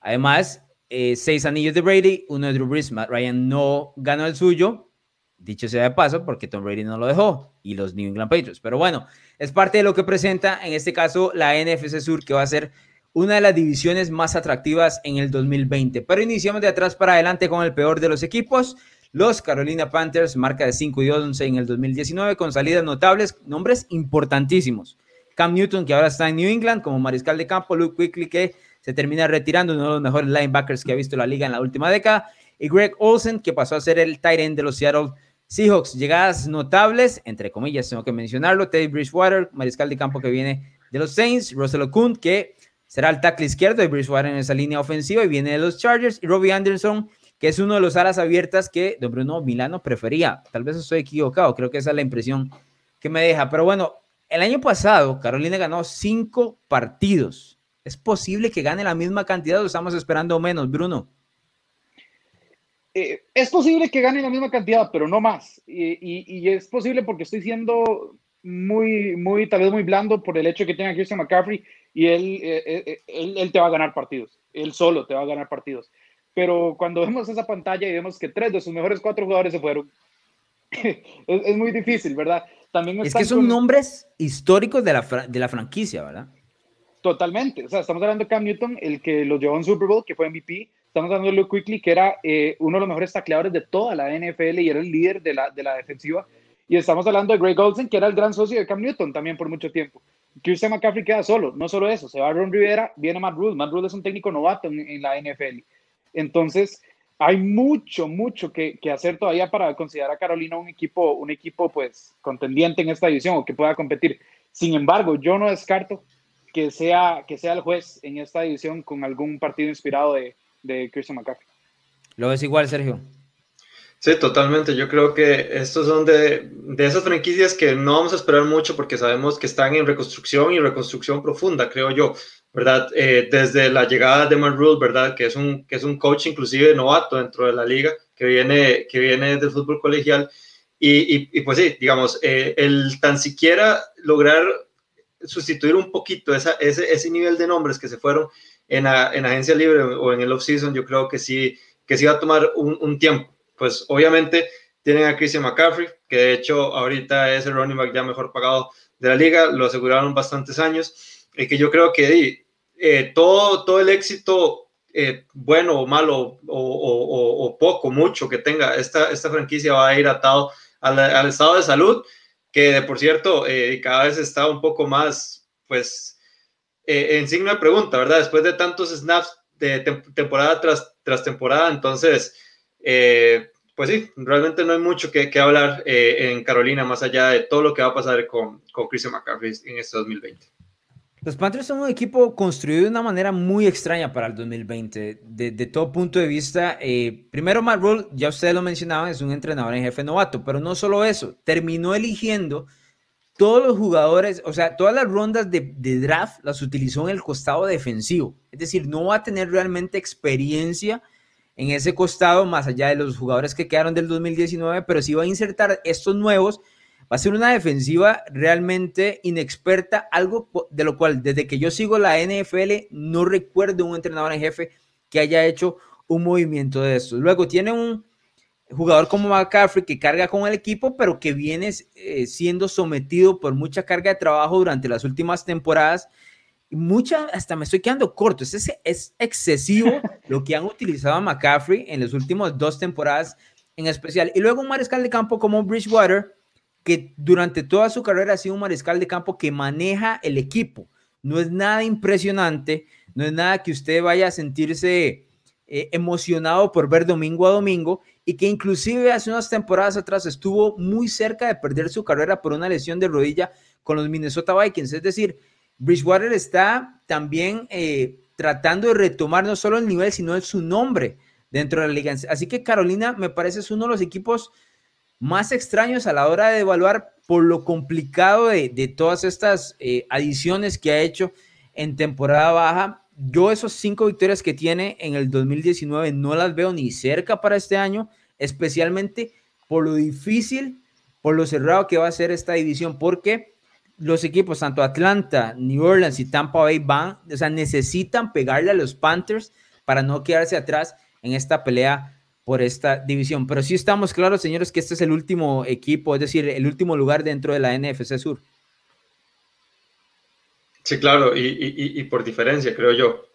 Además, eh, seis anillos de Brady, uno de Drew Brees. Matt Ryan no ganó el suyo, dicho sea de paso, porque Tom Brady no lo dejó y los New England Patriots. Pero bueno, es parte de lo que presenta en este caso la NFC Sur, que va a ser una de las divisiones más atractivas en el 2020. Pero iniciamos de atrás para adelante con el peor de los equipos. Los Carolina Panthers, marca de 5 y 11 en el 2019, con salidas notables, nombres importantísimos. Cam Newton, que ahora está en New England como mariscal de campo, Luke Quickly, que se termina retirando, uno de los mejores linebackers que ha visto la liga en la última década, y Greg Olsen, que pasó a ser el tight end de los Seattle Seahawks. Llegadas notables, entre comillas, tengo que mencionarlo, Teddy Bridgewater, mariscal de campo que viene de los Saints, Russell Okun, que será el tackle izquierdo de Bridgewater en esa línea ofensiva y viene de los Chargers, y Robbie Anderson, que es uno de los alas abiertas que don Bruno Milano prefería. Tal vez estoy equivocado, creo que esa es la impresión que me deja. Pero bueno, el año pasado Carolina ganó cinco partidos. ¿Es posible que gane la misma cantidad o estamos esperando menos, Bruno? Eh, es posible que gane la misma cantidad, pero no más. Y, es posible porque estoy siendo muy, muy, tal vez muy blando por el hecho de que tenga Christian McCaffrey y él, eh, eh, él, él te va a ganar partidos. Él solo te va a ganar partidos pero cuando vemos esa pantalla y vemos que tres de sus mejores cuatro jugadores se fueron, es, muy difícil, ¿verdad? También es que son nombres históricos de la, de la franquicia, ¿verdad? Totalmente. O sea, estamos hablando de Cam Newton, el que lo llevó en Super Bowl, que fue MVP. Estamos hablando de Luke Quickly, que era eh, uno de los mejores tacleadores de toda la NFL y era el líder de la, de la defensiva. Y estamos hablando de Greg Olsen, que era el gran socio de Cam Newton también por mucho tiempo. Christian McCaffrey queda solo. No solo eso, se va Ron Rivera, viene Matt Rule. Matt Rule es un técnico novato en, en la NFL. Entonces, hay mucho, mucho que, hacer todavía para considerar a Carolina un equipo, un equipo pues contendiente en esta división o que pueda competir. Sin embargo, yo no descarto que sea, que sea el juez en esta división con algún partido inspirado de, de Christian McCaffrey. ¿Lo ves igual, Sergio? Sí, totalmente. Yo creo que estos son de, de, esas franquicias que no vamos a esperar mucho porque sabemos que están en reconstrucción y reconstrucción profunda, creo yo, ¿verdad? Eh, desde la llegada de Mark Rule, ¿verdad? Que es, un, que es un coach inclusive novato dentro de la liga, que viene, que viene del fútbol colegial. Y, y, pues sí, digamos, eh, el tan siquiera lograr sustituir un poquito esa, ese, ese nivel de nombres que se fueron en, en agencia libre o en el off-season, yo creo que sí, que sí va a tomar un, un tiempo pues obviamente tienen a Christian McCaffrey, que de hecho ahorita es el running back ya mejor pagado de la liga, lo aseguraron bastantes años, y que yo creo que eh, todo, todo el éxito, eh, bueno o malo, o, poco, mucho que tenga esta, esta franquicia va a ir atado al, estado de salud, que de por cierto eh, cada vez está un poco más, pues, en signo de pregunta, ¿verdad? Después de tantos snaps de temporada tras, tras temporada, entonces eh, pues sí, realmente no hay mucho que, hablar eh, en Carolina más allá de todo lo que va a pasar con, con Christian McCaffrey en este 2020. Los Panthers son un equipo construido de una manera muy extraña para el 2020, de, todo punto de vista. Eh, primero, Matt Rule, ya ustedes lo mencionaban, es un entrenador en jefe novato, pero no solo eso, terminó eligiendo todos los jugadores, o sea, todas las rondas de, de draft las utilizó en el costado defensivo. Es decir, no va a tener realmente experiencia en ese costado, más allá de los jugadores que quedaron del 2019, pero si va a insertar estos nuevos, va a ser una defensiva realmente inexperta, algo de lo cual desde que yo sigo la NFL no recuerdo un entrenador en jefe que haya hecho un movimiento de estos. Luego tiene un jugador como McCaffrey que carga con el equipo, pero que viene eh, siendo sometido por mucha carga de trabajo durante las últimas temporadas mucha, hasta me estoy quedando corto, es, es excesivo lo que han utilizado a McCaffrey en las últimas dos temporadas en especial. Y luego un mariscal de campo como Bridgewater, que durante toda su carrera ha sido un mariscal de campo que maneja el equipo. No es nada impresionante, no es nada que usted vaya a sentirse eh, emocionado por ver domingo a domingo y que inclusive hace unas temporadas atrás estuvo muy cerca de perder su carrera por una lesión de rodilla con los Minnesota Vikings. Es decir, Bridgewater está también eh, tratando de retomar no solo el nivel, sino su nombre dentro de la liga. Así que Carolina me parece es uno de los equipos más extraños a la hora de evaluar por lo complicado de, todas estas eh, adiciones que ha hecho en temporada baja. Yo esos cinco victorias que tiene en el 2019 no las veo ni cerca para este año, especialmente por lo difícil, por lo cerrado que va a ser esta división, porque los equipos, tanto Atlanta, New Orleans y Tampa Bay, van, o sea, necesitan pegarle a los Panthers para no quedarse atrás en esta pelea por esta división. Pero sí estamos claros, señores, que este es el último equipo, es decir, el último lugar dentro de la NFC Sur. Sí, claro, y, por diferencia, creo yo.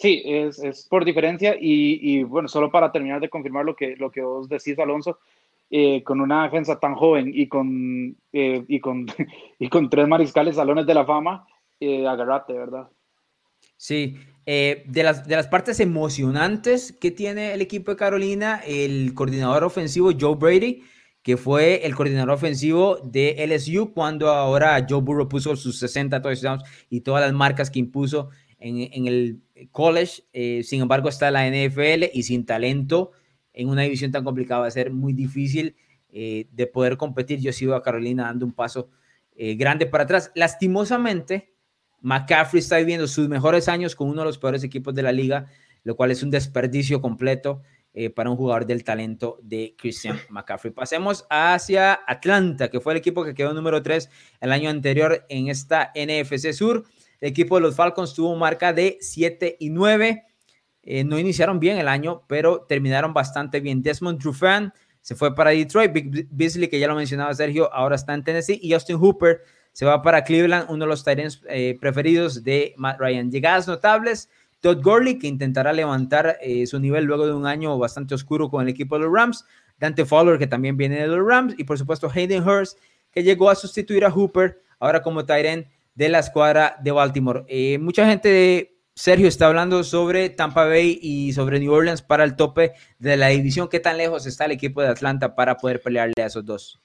Sí, es, por diferencia y, bueno, solo para terminar de confirmar lo que, lo que vos decís, Alonso, eh, con una defensa tan joven y con, eh, y con, y con tres mariscales salones de la fama, eh, agarrate, ¿verdad? Sí, de, las, de las partes emocionantes que tiene el equipo de Carolina, el coordinador ofensivo Joe Brady, que fue el coordinador ofensivo de LSU cuando ahora Joe Burrow puso sus 60 touchdowns y todas las marcas que impuso en, en el college. sin embargo, está la NFL y sin talento en una división tan complicada va a ser muy difícil eh, de poder competir. Yo sigo a Carolina dando un paso eh, grande para atrás. Lastimosamente, McCaffrey está viviendo sus mejores años con uno de los peores equipos de la liga, lo cual es un desperdicio completo eh, para un jugador del talento de Christian McCaffrey. Pasemos hacia Atlanta, que fue el equipo que quedó número 3 el año anterior en esta NFC Sur. El equipo de los Falcons tuvo marca de 7 y 9. Eh, no iniciaron bien el año, pero terminaron bastante bien. Desmond Trufant se fue para Detroit. Big Beasley, que ya lo mencionaba Sergio, ahora está en Tennessee. Y Justin Hooper se va para Cleveland, uno de los Titans eh, preferidos de Matt Ryan. Llegadas notables. Todd Gurley, que intentará levantar eh, su nivel luego de un año bastante oscuro con el equipo de los Rams. Dante Fowler, que también viene de los Rams. Y por supuesto, Hayden Hurst, que llegó a sustituir a Hooper, ahora como Tyrant de la escuadra de Baltimore. mucha gente Sergio está hablando sobre Tampa Bay y sobre New Orleans para el tope de la división. ¿Qué tan lejos está el equipo de Atlanta para poder pelearle a esos dos?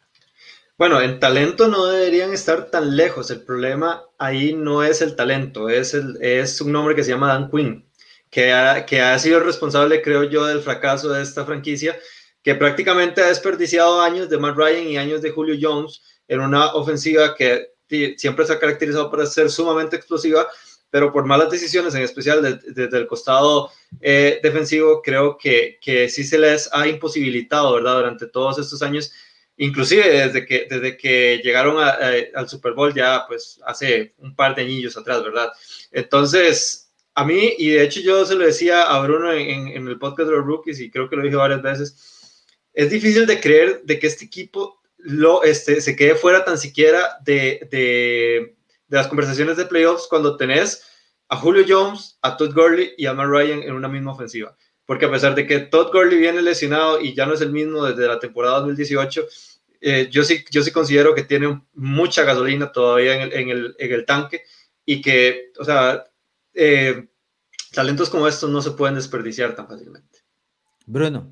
Bueno, en talento no deberían estar tan lejos. El problema ahí no es el talento, es, el, es un nombre que se llama Dan Quinn, que ha, que ha sido responsable, creo yo, del fracaso de esta franquicia, que prácticamente ha desperdiciado años de Matt Ryan y años de Julio Jones en una ofensiva que siempre se ha caracterizado por ser sumamente explosiva, pero por malas decisiones, en especial desde, el costado eh, defensivo, creo que, que sí se les ha imposibilitado, ¿verdad? Durante todos estos años, inclusive desde que, desde que llegaron al Super Bowl ya, pues, hace un par de años atrás, ¿verdad? Entonces, a mí, y de hecho yo se lo decía a Bruno en, en el podcast de los rookies, y creo que lo dije varias veces, es difícil de creer de que este equipo lo, este, se quede fuera tan siquiera de, de, de las conversaciones de playoffs cuando tenés a Julio Jones, a Todd Gurley y a Matt Ryan en una misma ofensiva. Porque a pesar de que Todd Gurley viene lesionado y ya no es el mismo desde la temporada 2018, eh, yo, sí, yo sí considero que tiene mucha gasolina todavía en el, en el, en el tanque y que, o sea, eh, talentos como estos no se pueden desperdiciar tan fácilmente. Bruno.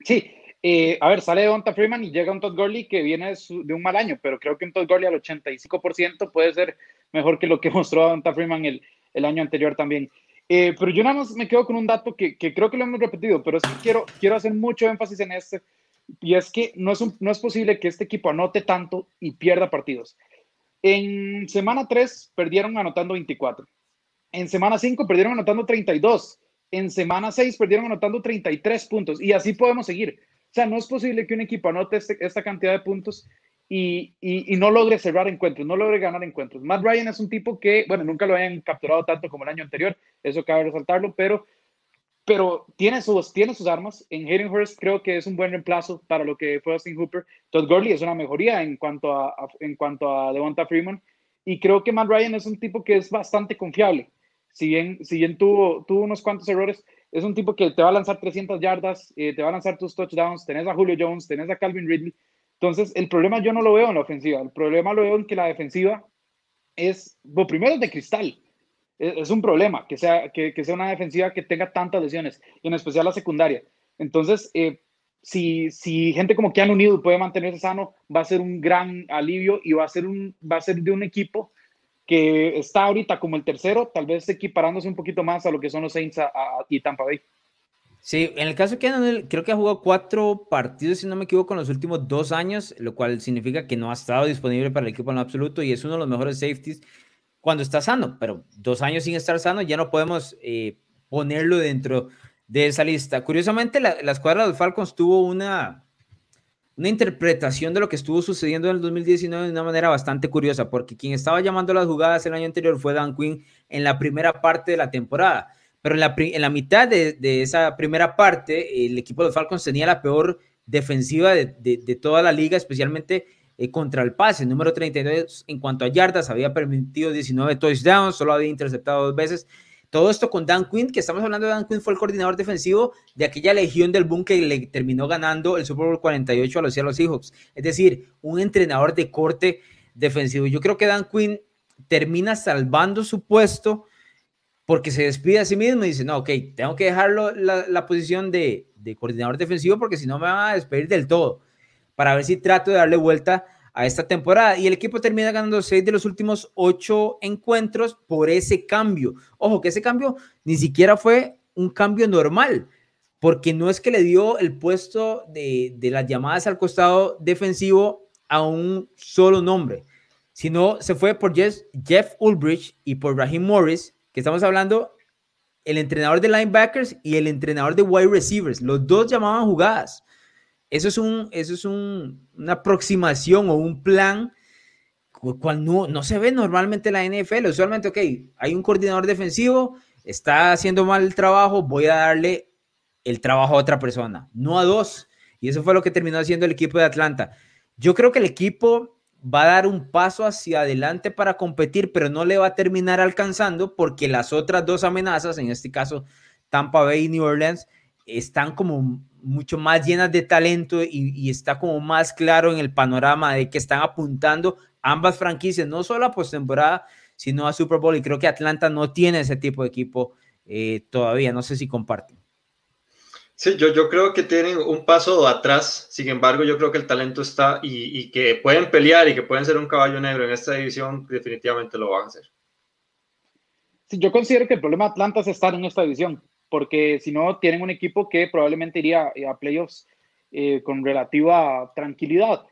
Sí, eh, a ver, sale Donta Freeman y llega un Todd Gurley que viene de, un mal año, pero creo que un Todd Gurley al 85% puede ser mejor que lo que mostró Donta Freeman el, el año anterior también. Eh, pero yo nada más me quedo con un dato que, que, creo que lo hemos repetido, pero es que quiero, quiero hacer mucho énfasis en este, y es que no es, no es posible que este equipo anote tanto y pierda partidos. En semana 3 perdieron anotando 24. En semana 5 perdieron anotando 32. En semana 6 perdieron anotando 33 puntos. Y así podemos seguir. O sea, no es posible que un equipo anote este, esta cantidad de puntos y, no logre cerrar encuentros, no logre ganar encuentros. Matt Ryan es un tipo que, bueno, nunca lo hayan capturado tanto como el año anterior, eso cabe resaltarlo, pero, pero tiene, sus, tiene sus armas. En Hayden Hurst creo que es un buen reemplazo para lo que fue Austin Hooper. Todd Gurley es una mejoría en cuanto a, en cuanto a Devonta Freeman y creo que Matt Ryan es un tipo que es bastante confiable. Si bien tuvo, tuvo unos cuantos errores, es un tipo que te va a lanzar 300 yardas, eh, te va a lanzar tus touchdowns, tenés a Julio Jones, tenés a Calvin Ridley. Entonces, el problema yo no lo veo en la ofensiva, el problema lo veo en que la defensiva es, lo primero es de cristal, es, un problema que sea, que, que, sea una defensiva que tenga tantas lesiones, y en especial la secundaria. Entonces, eh, si, si gente como han unido puede mantenerse sano, va a ser un gran alivio y va a ser, un, va a ser de un equipo que está ahorita como el tercero, tal vez equiparándose un poquito más a lo que son los Saints y Tampa Bay. Sí, en el caso de Keanu, creo que ha jugado cuatro partidos, si no me equivoco, en los últimos dos años, lo cual significa que no ha estado disponible para el equipo en absoluto y es uno de los mejores safeties cuando está sano, pero dos años sin estar sano ya no podemos eh, ponerlo dentro de esa lista. Curiosamente, la, la escuadra de los Falcons tuvo una, una interpretación de lo que estuvo sucediendo en el 2019 de una manera bastante curiosa, porque quien estaba llamando las jugadas el año anterior fue Dan Quinn en la primera parte de la temporada, pero en la, en la mitad de, esa primera parte, el equipo de Falcons tenía la peor defensiva de, de, toda la liga, especialmente eh, contra el pase, número 32 en cuanto a yardas, había permitido 19 touchdowns, solo había interceptado dos veces, todo esto con Dan Quinn, que estamos hablando de Dan Quinn, fue el coordinador defensivo de aquella legión del boom que le terminó ganando el Super Bowl 48 a los Seattle Seahawks. Es decir, un entrenador de corte defensivo. Yo creo que Dan Quinn termina salvando su puesto porque se despide a sí mismo y dice, no, ok, tengo que dejarlo la, posición de, de coordinador defensivo porque si no me van a despedir del todo, para ver si trato de darle vuelta a esta temporada. Y el equipo termina ganando seis de los últimos ocho encuentros por ese cambio. Ojo, que ese cambio ni siquiera fue un cambio normal, porque no es que le dio el puesto de, de las llamadas al costado defensivo a un solo nombre, sino se fue por Jeff, Jeff Ulbrich y por Raheem Morris, que estamos hablando el entrenador de linebackers y el entrenador de wide receivers. Los dos llamaban jugadas. Eso es, un, eso es un, una aproximación o un plan cual no, no se ve normalmente en la NFL. Usualmente, ok, hay un coordinador defensivo, está haciendo mal el trabajo, voy a darle el trabajo a otra persona, no a dos. Y eso fue lo que terminó haciendo el equipo de Atlanta. Yo creo que el equipo va a dar un paso hacia adelante para competir, pero no le va a terminar alcanzando porque las otras dos amenazas, en este caso Tampa Bay y New Orleans, están como mucho más llenas de talento y, está como más claro en el panorama de que están apuntando ambas franquicias, no solo a postemporada, sino a Super Bowl. Y creo que Atlanta no tiene ese tipo de equipo eh, todavía. No sé si comparten. Sí, yo, yo creo que tienen un paso atrás, sin embargo, yo creo que el talento está y, y que pueden pelear y que pueden ser un caballo negro en esta división, definitivamente lo van a hacer. yo considero que el problema de Atlanta es estar en esta división, porque si no, tienen un equipo que probablemente iría a playoffs eh, con relativa tranquilidad.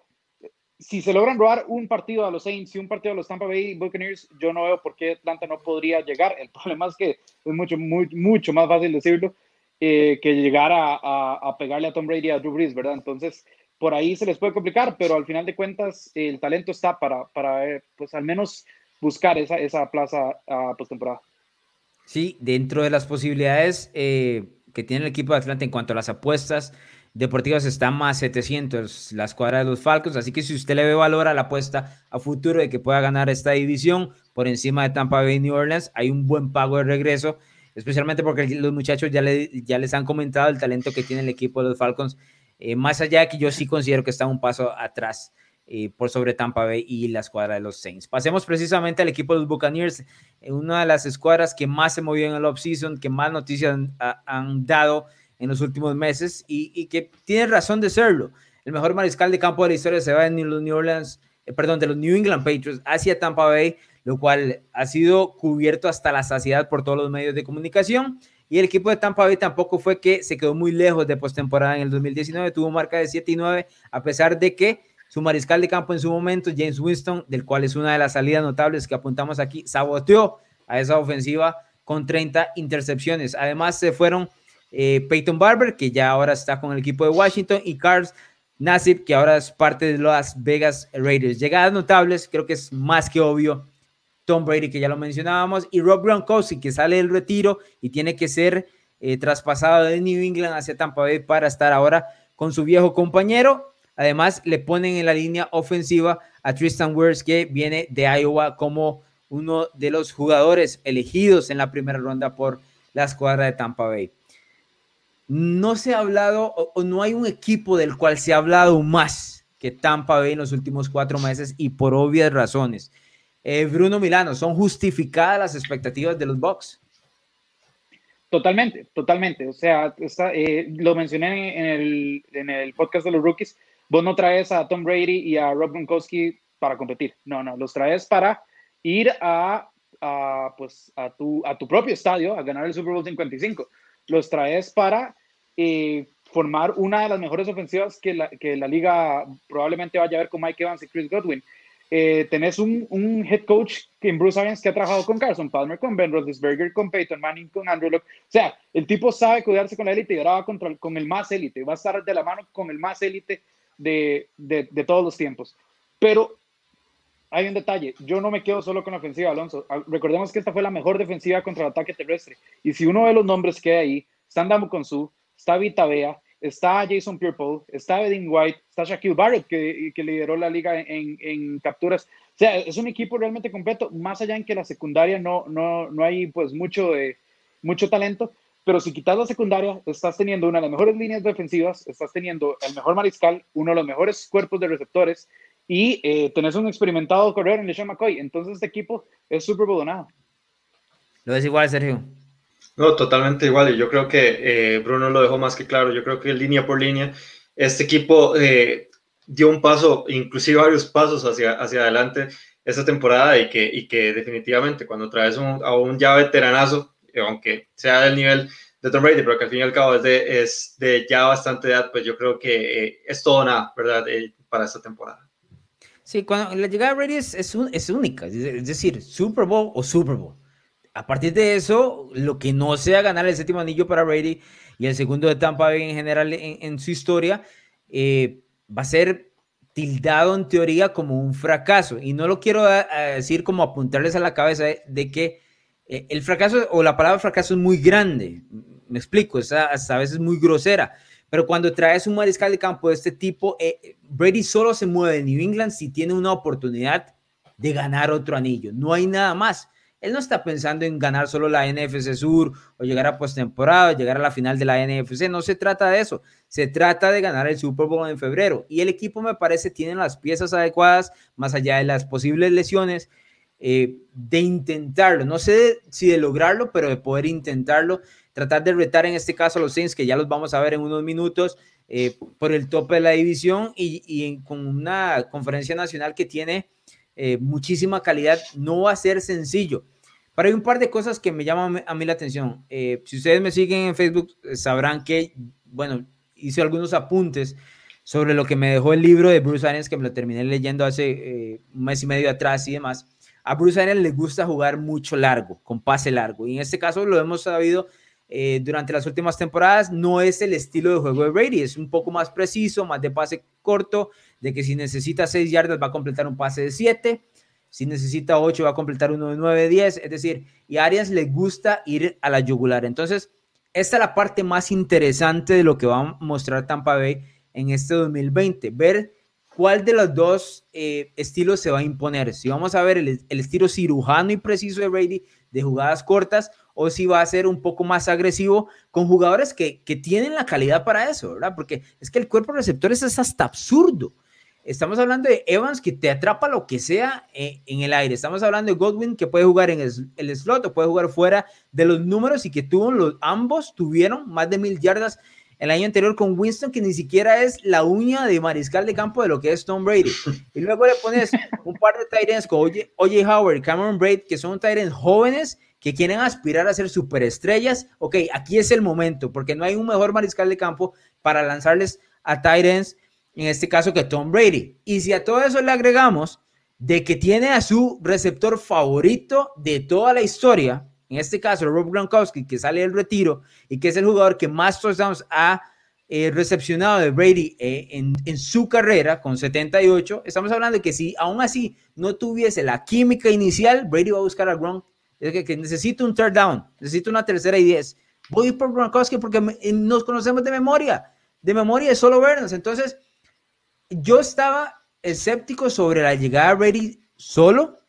Si se logran robar un partido a los Saints y un partido a los Tampa Bay Buccaneers, yo no veo por qué Atlanta no podría llegar. El problema es que es mucho, muy, mucho más fácil decirlo eh, que llegar a, a, pegarle a Tom Brady y a Drew Brees, ¿verdad? Entonces, por ahí se les puede complicar, pero al final de cuentas, el talento está para, para eh, pues al menos buscar esa, esa plaza a postemporada. Sí, dentro de las posibilidades eh, que tiene el equipo de Atlanta en cuanto a las apuestas deportivas está más 700 la escuadra de los Falcons, así que si usted le ve valor a la apuesta a futuro de que pueda ganar esta división por encima de Tampa Bay New Orleans, hay un buen pago de regreso, especialmente porque los muchachos ya, ya les han comentado el talento que tiene el equipo de los Falcons, eh, más allá de que yo sí considero que está un paso atrás eh, por sobre Tampa Bay y la escuadra de los Saints. Pasemos precisamente al equipo de los Buccaneers, una de las escuadras que más se movió en el offseason, que más noticias han, dado en los últimos meses y, que tiene razón de serlo. El mejor mariscal de campo de la historia se va en los New Orleans, eh, perdón, de los New England Patriots hacia Tampa Bay, lo cual ha sido cubierto hasta la saciedad por todos los medios de comunicación. Y el equipo de Tampa Bay tampoco fue que se quedó muy lejos de postemporada en el 2019, tuvo marca de 7 y 9, a pesar de que su mariscal de campo en su momento, James Winston, del cual es una de las salidas notables que apuntamos aquí, saboteó a esa ofensiva con 30 intercepciones. Además, se fueron eh, Peyton Barber, que ya ahora está con el equipo de Washington, y Carl Nassib, que ahora es parte de las Vegas Raiders. Llegadas notables, creo que es más que obvio. Tom Brady, que ya lo mencionábamos, y Rob Gronkowski, que sale del retiro y tiene que ser eh, traspasado de New England hacia Tampa Bay para estar ahora con su viejo compañero Además, le ponen en la línea ofensiva a Tristan Wirfs, que viene de Iowa como uno de los jugadores elegidos en la primera ronda por la escuadra de Tampa Bay. No se ha hablado, o, no hay un equipo del cual se ha hablado más que Tampa Bay en los últimos cuatro meses y por obvias razones. Eh, Bruno Milano, ¿son justificadas las expectativas de los Bucks? Totalmente, totalmente. O sea, eh, lo mencioné en el, en el podcast de los rookies Vos no traes a Tom Brady y a Rob Gronkowski para competir. No, no, los traes para ir a, pues, a, tu, a tu propio estadio a ganar el Super Bowl 55. Los traes para eh, formar una de las mejores ofensivas que la, que la liga probablemente vaya a ver con Mike Evans y Chris Godwin. Eh, tenés un, un, head coach en Bruce Arians que ha trabajado con Carson Palmer, con Ben Roethlisberger, con Peyton Manning, con Andrew Luck. O sea, el tipo sabe cuidarse con la élite y ahora va contra, con el más élite. Va a estar de la mano con el más élite de, de, todos los tiempos. Pero hay un detalle, yo no me quedo solo con la ofensiva, Alonso. Recordemos que esta fue la mejor defensiva contra el ataque terrestre. Y si uno ve los nombres que hay ahí, está Andamo Consu, está Vita Bea, está Jason Pierre está Edwin White, está Shaquille Barrett, que, que lideró la liga en, en, capturas. O sea, es un equipo realmente completo, más allá en que la secundaria no, no, no hay pues mucho, de, mucho talento, pero si quitas la secundaria, estás teniendo una de las mejores líneas defensivas, estás teniendo el mejor mariscal, uno de los mejores cuerpos de receptores y eh, tenés un experimentado corredor en LeSean McCoy. Entonces, este equipo es súper bodonado. ¿Lo es igual, Sergio? No, totalmente igual. Y yo creo que eh, Bruno lo dejó más que claro. Yo creo que línea por línea, este equipo eh, dio un paso, inclusive varios pasos hacia, hacia adelante esta temporada y que, y que definitivamente cuando traes a un ya veteranazo aunque sea del nivel de Tom Brady, pero que al fin y al cabo es de, es de ya bastante edad, pues yo creo que eh, es todo nada, ¿verdad? Eh, para esta temporada. Sí, cuando la llegada de Brady es, es, única, es decir, Super Bowl o Super Bowl. A partir de eso, lo que no sea ganar el séptimo anillo para Brady y el segundo de Tampa Bay en general en, su historia, eh, va a ser tildado en teoría como un fracaso. Y no lo quiero decir como apuntarles a la cabeza de que eh, el fracaso o la palabra fracaso es muy grande, me explico, es hasta a veces muy grosera, pero cuando traes un mariscal de campo de este tipo, eh, Brady solo se mueve en New England si tiene una oportunidad de ganar otro anillo, no hay nada más. Él no está pensando en ganar solo la NFC Sur o llegar a postemporada, llegar a la final de la NFC. No se trata de eso. Se trata de ganar el Super Bowl en febrero. Y el equipo, me parece, tiene las piezas adecuadas, más allá de las posibles lesiones eh, de intentarlo. No sé si de lograrlo, pero de poder intentarlo. Tratar de retar en este caso a los Saints, que ya los vamos a ver en unos minutos, eh, por el tope de la división y, con una conferencia nacional que tiene eh, muchísima calidad. No va a ser sencillo, Pero hay un par de cosas que me llaman a mí la atención. Si ustedes me siguen en Facebook, sabrán que, bueno, hice algunos apuntes sobre lo que me dejó el libro de Bruce Arians, que me lo terminé leyendo hace un mes y medio atrás y demás. A Bruce Arians le gusta jugar mucho largo, con pase largo. Y en este caso lo hemos sabido durante las últimas temporadas. No es el estilo de juego de Brady, es un poco más preciso, más de pase corto, de que si necesita 6 yardas va a completar un pase de 7 si necesita 8, va a completar uno de 9, 10. Es decir, y Arias le gusta ir a la yugular. Entonces, esta es la parte más interesante de lo que va a mostrar Tampa Bay en este 2020. Ver cuál de los dos eh, estilos se va a imponer. Si vamos a ver el, estilo cirujano y preciso de Brady de jugadas cortas o si va a ser un poco más agresivo con jugadores que, que tienen la calidad para eso, ¿verdad? Porque es que el cuerpo de receptores es hasta absurdo. Estamos hablando de Evans que te atrapa lo que sea eh, en, el aire. Estamos hablando de Godwin que puede jugar en el, slot o puede jugar fuera de los números y que tuvo los, ambos tuvieron más de mil yardas el año anterior con Winston, que ni siquiera es la uña de mariscal de campo de lo que es Tom Brady. Y luego le pones un par de Titans como Oye Howard, Cameron Braid, que son Titans jóvenes que quieren aspirar a ser superestrellas. Ok, aquí es el momento, porque no hay un mejor mariscal de campo para lanzarles a Titans en este caso que Tom Brady. Y si a todo eso le agregamos de que tiene a su receptor favorito de toda la historia, en este caso Rob Gronkowski, que sale del retiro y que es el jugador que más touchdowns ha eh, recepcionado de Brady eh, en, su carrera con 78, estamos hablando de que si aún así no tuviese la química inicial, Brady va a buscar a Gronk, es que, que necesito un third down, necesito una tercera y diez. Voy por Gronkowski porque nos conocemos de memoria, de memoria de solo vernos. Entonces, yo estaba escéptico sobre la llegada de Brady solo.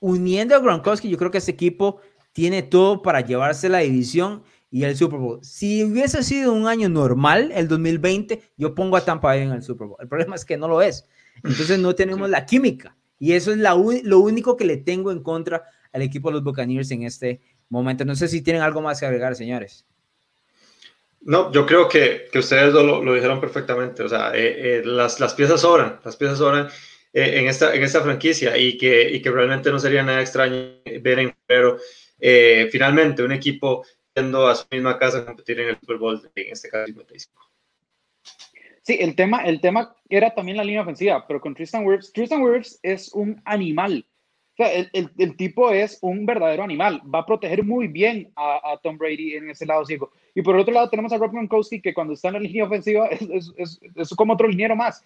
Uniendo a Gronkowski, yo creo que este equipo tiene todo para llevarse la división y el Super Bowl. Si hubiese sido un año normal, el 2020, yo pongo a Tampa Bay en el Super Bowl. El problema es que no lo es. Entonces no tenemos la química. Y eso es lo único que le tengo en contra al equipo de los Buccaneers en este momento. No sé si tienen algo más que agregar, señores. No, yo creo que, que ustedes lo, lo, dijeron perfectamente. O sea, eh, eh, las, las, piezas sobran, las piezas sobran en, esta, en esta franquicia y que, y que realmente no sería nada extraño ver en febrero finalmente un equipo yendo a su misma casa a competir en el Super Bowl, en este caso 55. Sí, el tema, el tema era también la línea ofensiva, pero con Tristan Wirfs, Tristan Wirfs es un animal el, tipo es un verdadero animal, va a proteger muy bien a, Tom Brady en ese lado ciego. Y por otro lado tenemos a Rob Gronkowski, que cuando está en la línea ofensiva es, es, como otro liniero más.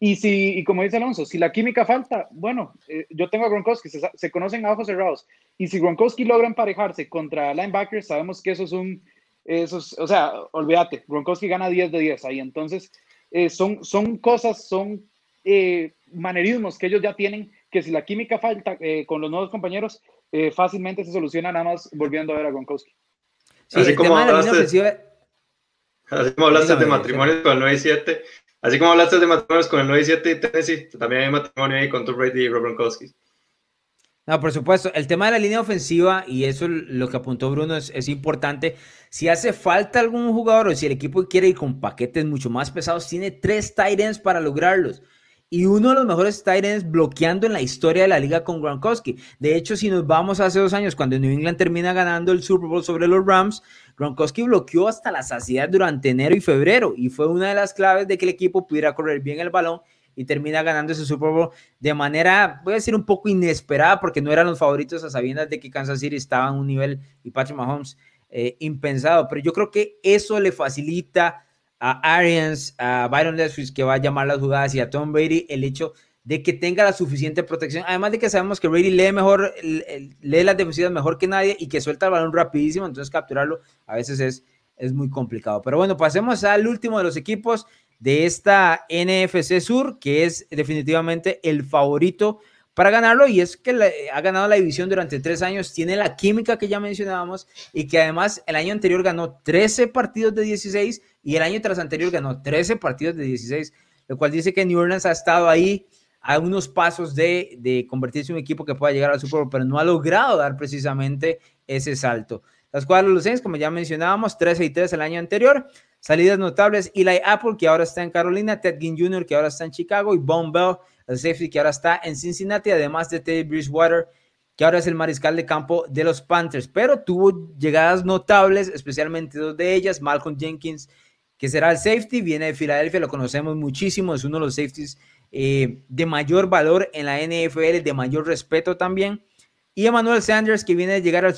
Y, si, y como dice Alonso, si la química falta, bueno, eh, yo tengo a Gronkowski, se, se, conocen a ojos cerrados. Y si Gronkowski logra emparejarse contra linebackers, sabemos que eso es un, eso o sea, olvídate, Gronkowski gana 10 de 10 ahí. Entonces, eh, son, son cosas, son eh, manerismos que ellos ya tienen que si la química falta eh, con los nuevos compañeros, eh, fácilmente se soluciona nada más volviendo a ver a Gronkowski. así, como hablaste, así como hablaste de matrimonios con el 9 y 7, así como hablaste de matrimonios con el 9 y 7 y Tennessee, también hay matrimonio ahí con Tom Brady y Rob Gronkowski. No, por supuesto. El tema de la línea ofensiva, y eso lo que apuntó Bruno es, es, importante. Si hace falta algún jugador o si el equipo quiere ir con paquetes mucho más pesados, tiene tres tight ends para lograrlos y uno de los mejores Titans bloqueando en la historia de la liga con Gronkowski. De hecho, si nos vamos hace dos años, cuando New England termina ganando el Super Bowl sobre los Rams, Gronkowski bloqueó hasta la saciedad durante enero y febrero y fue una de las claves de que el equipo pudiera correr bien el balón y termina ganando ese Super Bowl de manera, voy a decir, un poco inesperada, porque no eran los favoritos a sabiendas de que Kansas City estaba en un nivel y Patrick Mahomes eh, impensado. Pero yo creo que eso le facilita a Arians, a Byron Leftwich que va a llamar las jugadas y a Tom Brady el hecho que tenga la suficiente protección. Además de que sabemos que Brady lee mejor, lee las defensivas mejor que nadie y que suelta el balón rapidísimo, entonces capturarlo a veces es, es muy complicado. Pero bueno, pasemos al último de los equipos de esta NFC Sur, que es definitivamente el favorito para ganarlo y es que ha ganado la división durante tres años, tiene la química que ya mencionábamos y que además el año anterior ganó 13 partidos de 16 y el año tras anterior ganó 13 partidos de 16, lo cual dice que New Orleans ha estado ahí a unos pasos de, de convertirse en un equipo que pueda llegar al Super Bowl, pero no ha logrado dar precisamente ese salto. Las cuadras Saints, como ya mencionábamos, 13 y 3 el año anterior. Salidas notables, Eli Apple, que ahora está en Carolina, Ted Ginn Jr., que ahora está en Chicago, y Von Bell, el safety que ahora está en Cincinnati, además de Teddy Bridgewater, que ahora es el mariscal de campo de los Panthers, pero tuvo llegadas notables, especialmente dos de ellas, Malcolm Jenkins, que será el safety, viene de Filadelfia, lo conocemos muchísimo, es uno de los safeties eh, de mayor valor en la NFL, de mayor respeto también. Y Emmanuel Sanders, que viene de llegar al,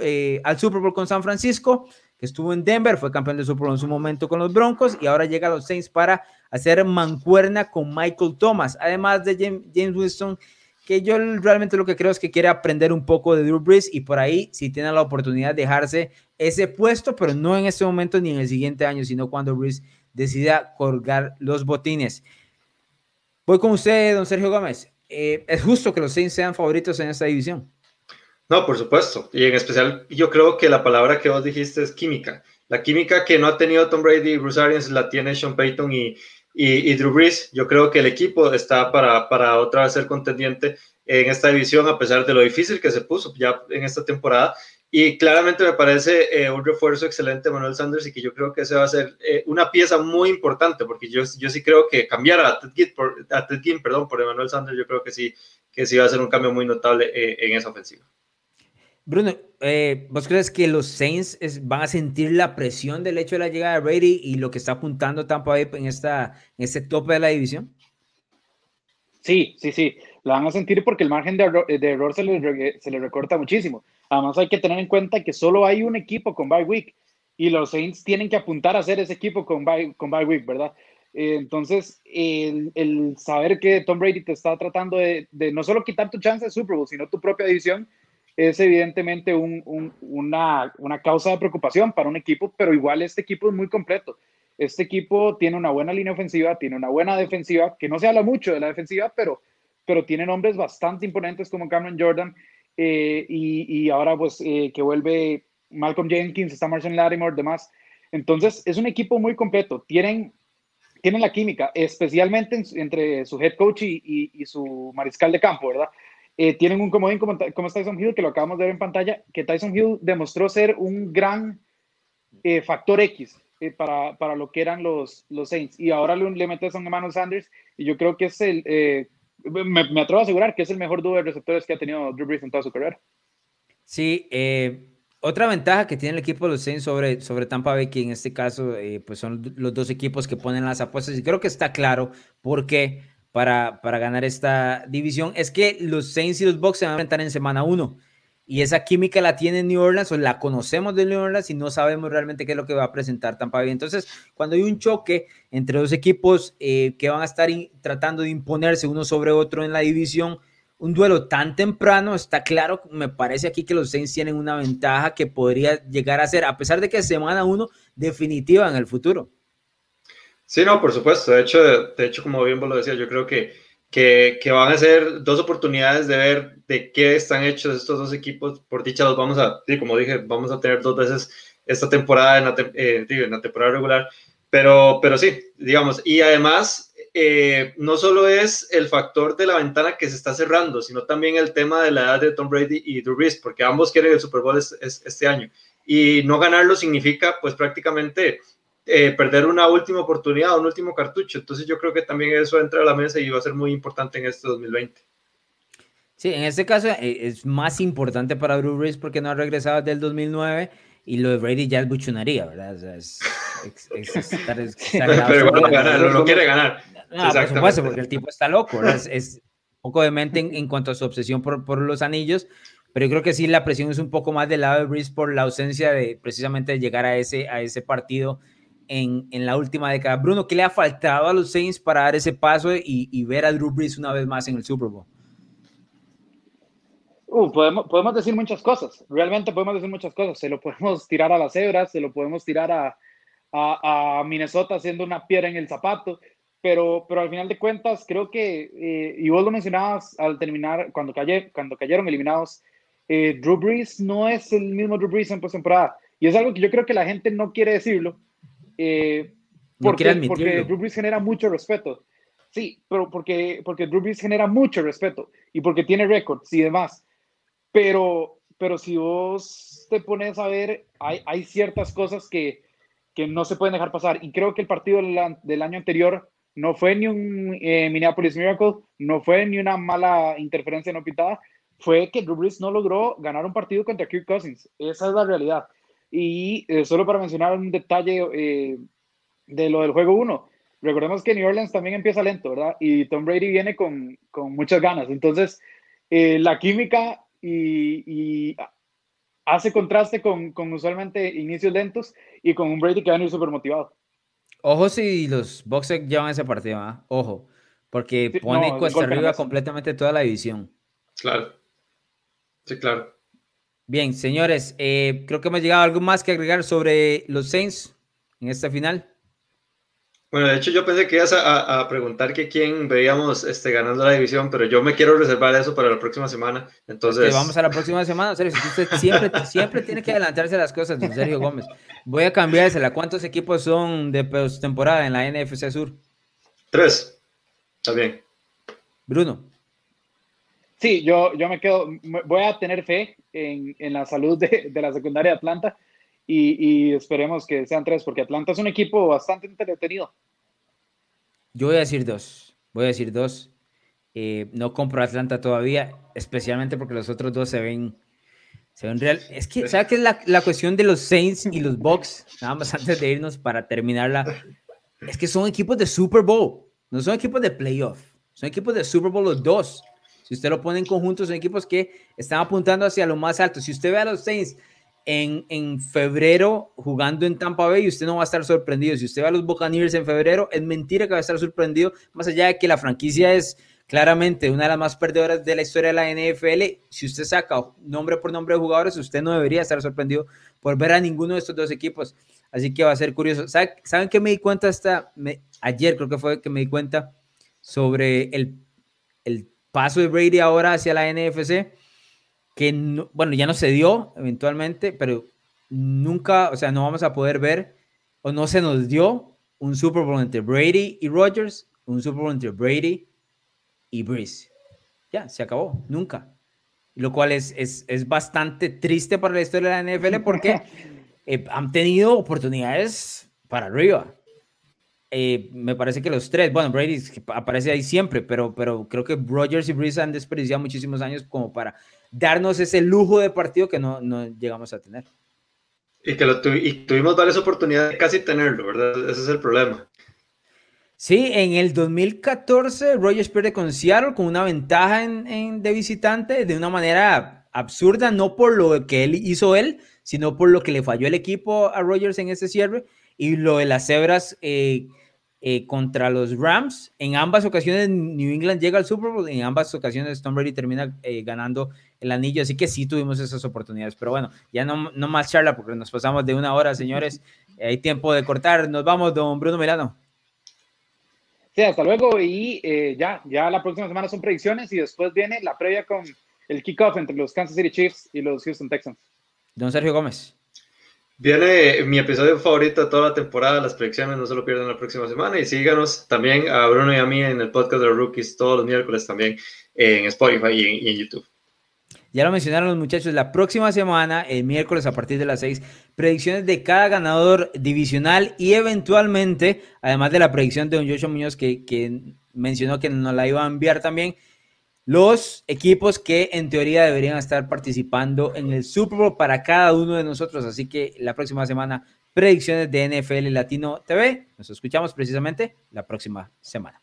eh, al Super Bowl con San Francisco, que estuvo en Denver, fue campeón de Super Bowl en su momento con los Broncos y ahora llega a los Saints para hacer mancuerna con Michael Thomas, además de James Winston, que yo realmente lo que creo es que quiere aprender un poco de Drew Brees y por ahí si tiene la oportunidad de dejarse ese puesto, pero no en este momento ni en el siguiente año, sino cuando Brees decida colgar los botines. Voy con usted, don Sergio Gómez. Eh, ¿Es justo que los Saints sean favoritos en esta división? No, por supuesto. Y en especial, yo creo que la palabra que vos dijiste es química. La química que no ha tenido Tom Brady y Bruce Arians la tiene Sean Payton y, y, Drew Brees. Yo creo que el equipo está para, para otra vez ser contendiente en esta división, a pesar de lo difícil que se puso ya en esta temporada. Y claramente me parece eh, un refuerzo excelente Manuel Sanders y que yo creo que ese va a ser eh, una pieza muy importante, porque yo, yo sí creo que cambiar a Ted por, a perdón, por Emmanuel Sanders, yo creo que sí, que sí va a ser un cambio muy notable eh, en esa ofensiva. Bruno, ¿vos crees que los Saints van a sentir la presión del hecho de la llegada de Brady y lo que está apuntando Tampa Bay en, esta, en este tope de la división? Sí, sí, sí. Lo van a sentir porque el margen de error, se, les, se recorta muchísimo. Además, hay que tener en cuenta que solo hay un equipo con bye week y los Saints tienen que apuntar a ser ese equipo con bye, con bye week, ¿verdad? Eh, entonces, el, el, saber que Tom Brady te está tratando de, de, no solo quitar tu chance de Super Bowl, sino tu propia división, es evidentemente un, un, una, una, causa de preocupación para un equipo, pero igual este equipo es muy completo. Este equipo tiene una buena línea ofensiva, tiene una buena defensiva, que no se habla mucho de la defensiva, pero, pero tiene nombres bastante imponentes como Cameron Jordan eh, y, ahora pues eh, que vuelve Malcolm Jenkins, está Marshall Lattimore, demás. Entonces es un equipo muy completo. Tienen, tienen la química, especialmente entre su head coach y, y, su mariscal de campo, ¿verdad? Eh, tienen un comodín como, como Tyson Hill, que lo acabamos de ver en pantalla, que Tyson Hill demostró ser un gran factor X para, para, lo que eran los, los Saints. Y ahora le, le metes a Emmanuel Sanders y yo creo que es el, me, atrevo a asegurar que es el mejor dúo de receptores que ha tenido Drew Brees en toda su carrera. Sí, eh, otra ventaja que tiene el equipo de los Saints sobre, sobre Tampa Bay, que en este caso eh, pues son los dos equipos que ponen las apuestas, y creo que está claro por qué para, para ganar esta división, es que los Saints y los Bucks se van a enfrentar en semana 1 y esa química la tiene New Orleans o la conocemos de New Orleans y no sabemos realmente qué es lo que va a presentar Tampa Bay. Entonces, cuando hay un choque entre dos equipos eh, que van a estar tratando de imponerse uno sobre otro en la división, un duelo tan temprano, está claro, me parece aquí que los Saints tienen una ventaja que podría llegar a ser, a pesar de que semana uno, definitiva en el futuro. Sí, no, por supuesto. De hecho, de hecho, como bien vos lo decías, yo creo que que, van a ser dos oportunidades de ver de qué están hechos estos dos equipos. Por dicha, los vamos a, como dije, vamos a tener dos veces esta temporada en la, eh, temporada regular. Pero, pero sí, digamos, y además, eh, no solo es el factor de la ventana que se está cerrando, sino también el tema de la edad de Tom Brady y Drew Brees, porque ambos quieren el Super Bowl este año. Y no ganarlo significa, pues prácticamente, eh, perder una última oportunidad, un último cartucho. Entonces yo creo que también eso entra a la mesa y va a ser muy importante en este 2020. Sí, en este caso eh, es más importante para Drew Brees porque no ha regresado desde el 2009 y lo de Brady ya es buchonería, ¿verdad? O sea, es, Pero bueno, ganar, lo, quiere ganar. No, por supuesto, porque el tipo está loco, es, es, poco demente en, en, cuanto a su obsesión por, por los anillos, pero yo creo que sí la presión es un poco más del lado de Brees por la ausencia de precisamente de llegar a ese, a ese partido en, en, la última década. Bruno, ¿qué le ha faltado a los Saints para dar ese paso y, y ver a Drew Brees una vez más en el Super Bowl? Uh, podemos, podemos decir muchas cosas, realmente podemos decir muchas cosas. Se lo podemos tirar a las cebras, se lo podemos tirar a, a, a Minnesota haciendo una piedra en el zapato, pero, pero al final de cuentas creo que, eh, y vos lo mencionabas al terminar, cuando, caye, cuando cayeron eliminados, eh, Drew Brees no es el mismo Drew Brees en postemporada. Y es algo que yo creo que la gente no quiere decirlo, eh, porque, porque Drew Brees genera mucho respeto. Sí, pero porque, porque Drew Brees genera mucho respeto y porque tiene récords y demás. Pero, pero si vos te pones a ver, hay, hay ciertas cosas que, que no se pueden dejar pasar. Y creo que el partido del, año anterior no fue ni un eh, Minneapolis Miracle, no fue ni una mala interferencia no pitada, fue que Drew Brees no logró ganar un partido contra Kirk Cousins. Esa es la realidad. Y eh, solo para mencionar un detalle eh, de lo del juego 1, recordemos que New Orleans también empieza lento, ¿verdad? Y Tom Brady viene con, con muchas ganas. Entonces, eh, la química y, hace contraste con, con, usualmente inicios lentos y con un Brady que va a venir súper motivado. Ojo si los Bucks llevan ese partido, ¿ah? ojo, porque pone cuesta arriba completamente toda la división. Claro. Sí, claro. Bien, señores, eh, creo que hemos llegado a algo más que agregar sobre los Saints en esta final. Bueno, de hecho yo pensé que ibas a, preguntar que quién veíamos este, ganando la división, pero yo me quiero reservar eso para la próxima semana. Entonces... vamos a la próxima semana, Sergio. Usted siempre, siempre tiene que adelantarse las cosas, don Sergio Gómez. Voy a cambiársela. ¿Cuántos equipos son de temporada en la NFC Sur? Tres. Está bien. Bruno. Sí, yo, yo me quedo, voy a tener fe en, en la salud de, de, la secundaria de Atlanta y, esperemos que sean tres, porque Atlanta es un equipo bastante entretenido. Yo voy a decir dos. Voy a decir dos. Eh, no compro Atlanta todavía, especialmente porque los otros dos se ven, se ven real. Es que, ¿sabes qué es la, la, cuestión de los Saints y los Bucks? Nada más antes de irnos para terminarla. Es que son equipos de Super Bowl, no son equipos de playoff. Son equipos de Super Bowl los dos. Si usted lo pone en conjunto, son equipos que están apuntando hacia lo más alto. Si usted ve a los Saints en, en, febrero jugando en Tampa Bay, usted no va a estar sorprendido. Si usted ve a los Buccaneers en febrero, es mentira que va a estar sorprendido, más allá de que la franquicia es claramente una de las más perdedoras de la historia de la NFL. Si usted saca nombre por nombre de jugadores, usted no debería estar sorprendido por ver a ninguno de estos dos equipos. Así que va a ser curioso. ¿Saben qué me di cuenta hasta ayer? Creo que fue que me di cuenta sobre el, el paso de Brady ahora hacia la NFC que, bueno, ya no se dio eventualmente, pero nunca, o sea, no vamos a poder ver, o no se nos dio un Super Bowl entre Brady y Rodgers, un Super Bowl entre Brady y Breeze. Ya, se acabó, nunca. Lo cual es, es, es bastante triste para la historia de la NFL porque eh, han tenido oportunidades para arriba. Eh, me parece que los tres, bueno, Brady aparece ahí siempre, pero, pero creo que Rodgers y Breeze han desperdiciado muchísimos años como para darnos ese lujo de partido que no, no llegamos a tener. Y que lo y tuvimos varias oportunidades de casi tenerlo, ¿verdad? Ese es el problema. Sí, en el 2014 Rogers pierde con Seattle con una ventaja en, en, de visitante de una manera absurda, no por lo que él hizo él, sino por lo que le falló el equipo a Rogers en ese cierre y lo de las cebras eh, eh, contra los Rams. En ambas ocasiones New England llega al Super Bowl, en ambas ocasiones Tom Brady termina eh, ganando el anillo, así que sí tuvimos esas oportunidades. Pero bueno, ya no, no más charla porque nos pasamos de una hora, señores. hay tiempo de cortar. Nos vamos, don Bruno Milano. Sí, hasta luego y eh, ya, ya la próxima semana son predicciones y después viene la previa con el kickoff entre los Kansas City Chiefs y los Houston Texans. Don Sergio Gómez. Viene mi episodio favorito de toda la temporada, las predicciones, no se lo pierdan la próxima semana. Y síganos también a Bruno y a mí en el podcast de los Rookies todos los miércoles también en Spotify y en, YouTube. Ya lo mencionaron los muchachos, la próxima semana, el miércoles a partir de las 6, predicciones de cada ganador divisional y eventualmente, además de la predicción de don Joshua Muñoz que, que mencionó que nos la iba a enviar también, los equipos que en teoría deberían estar participando en el Super Bowl para cada uno de nosotros. Así que la próxima semana, predicciones de NFL Latino TV. Nos escuchamos precisamente la próxima semana.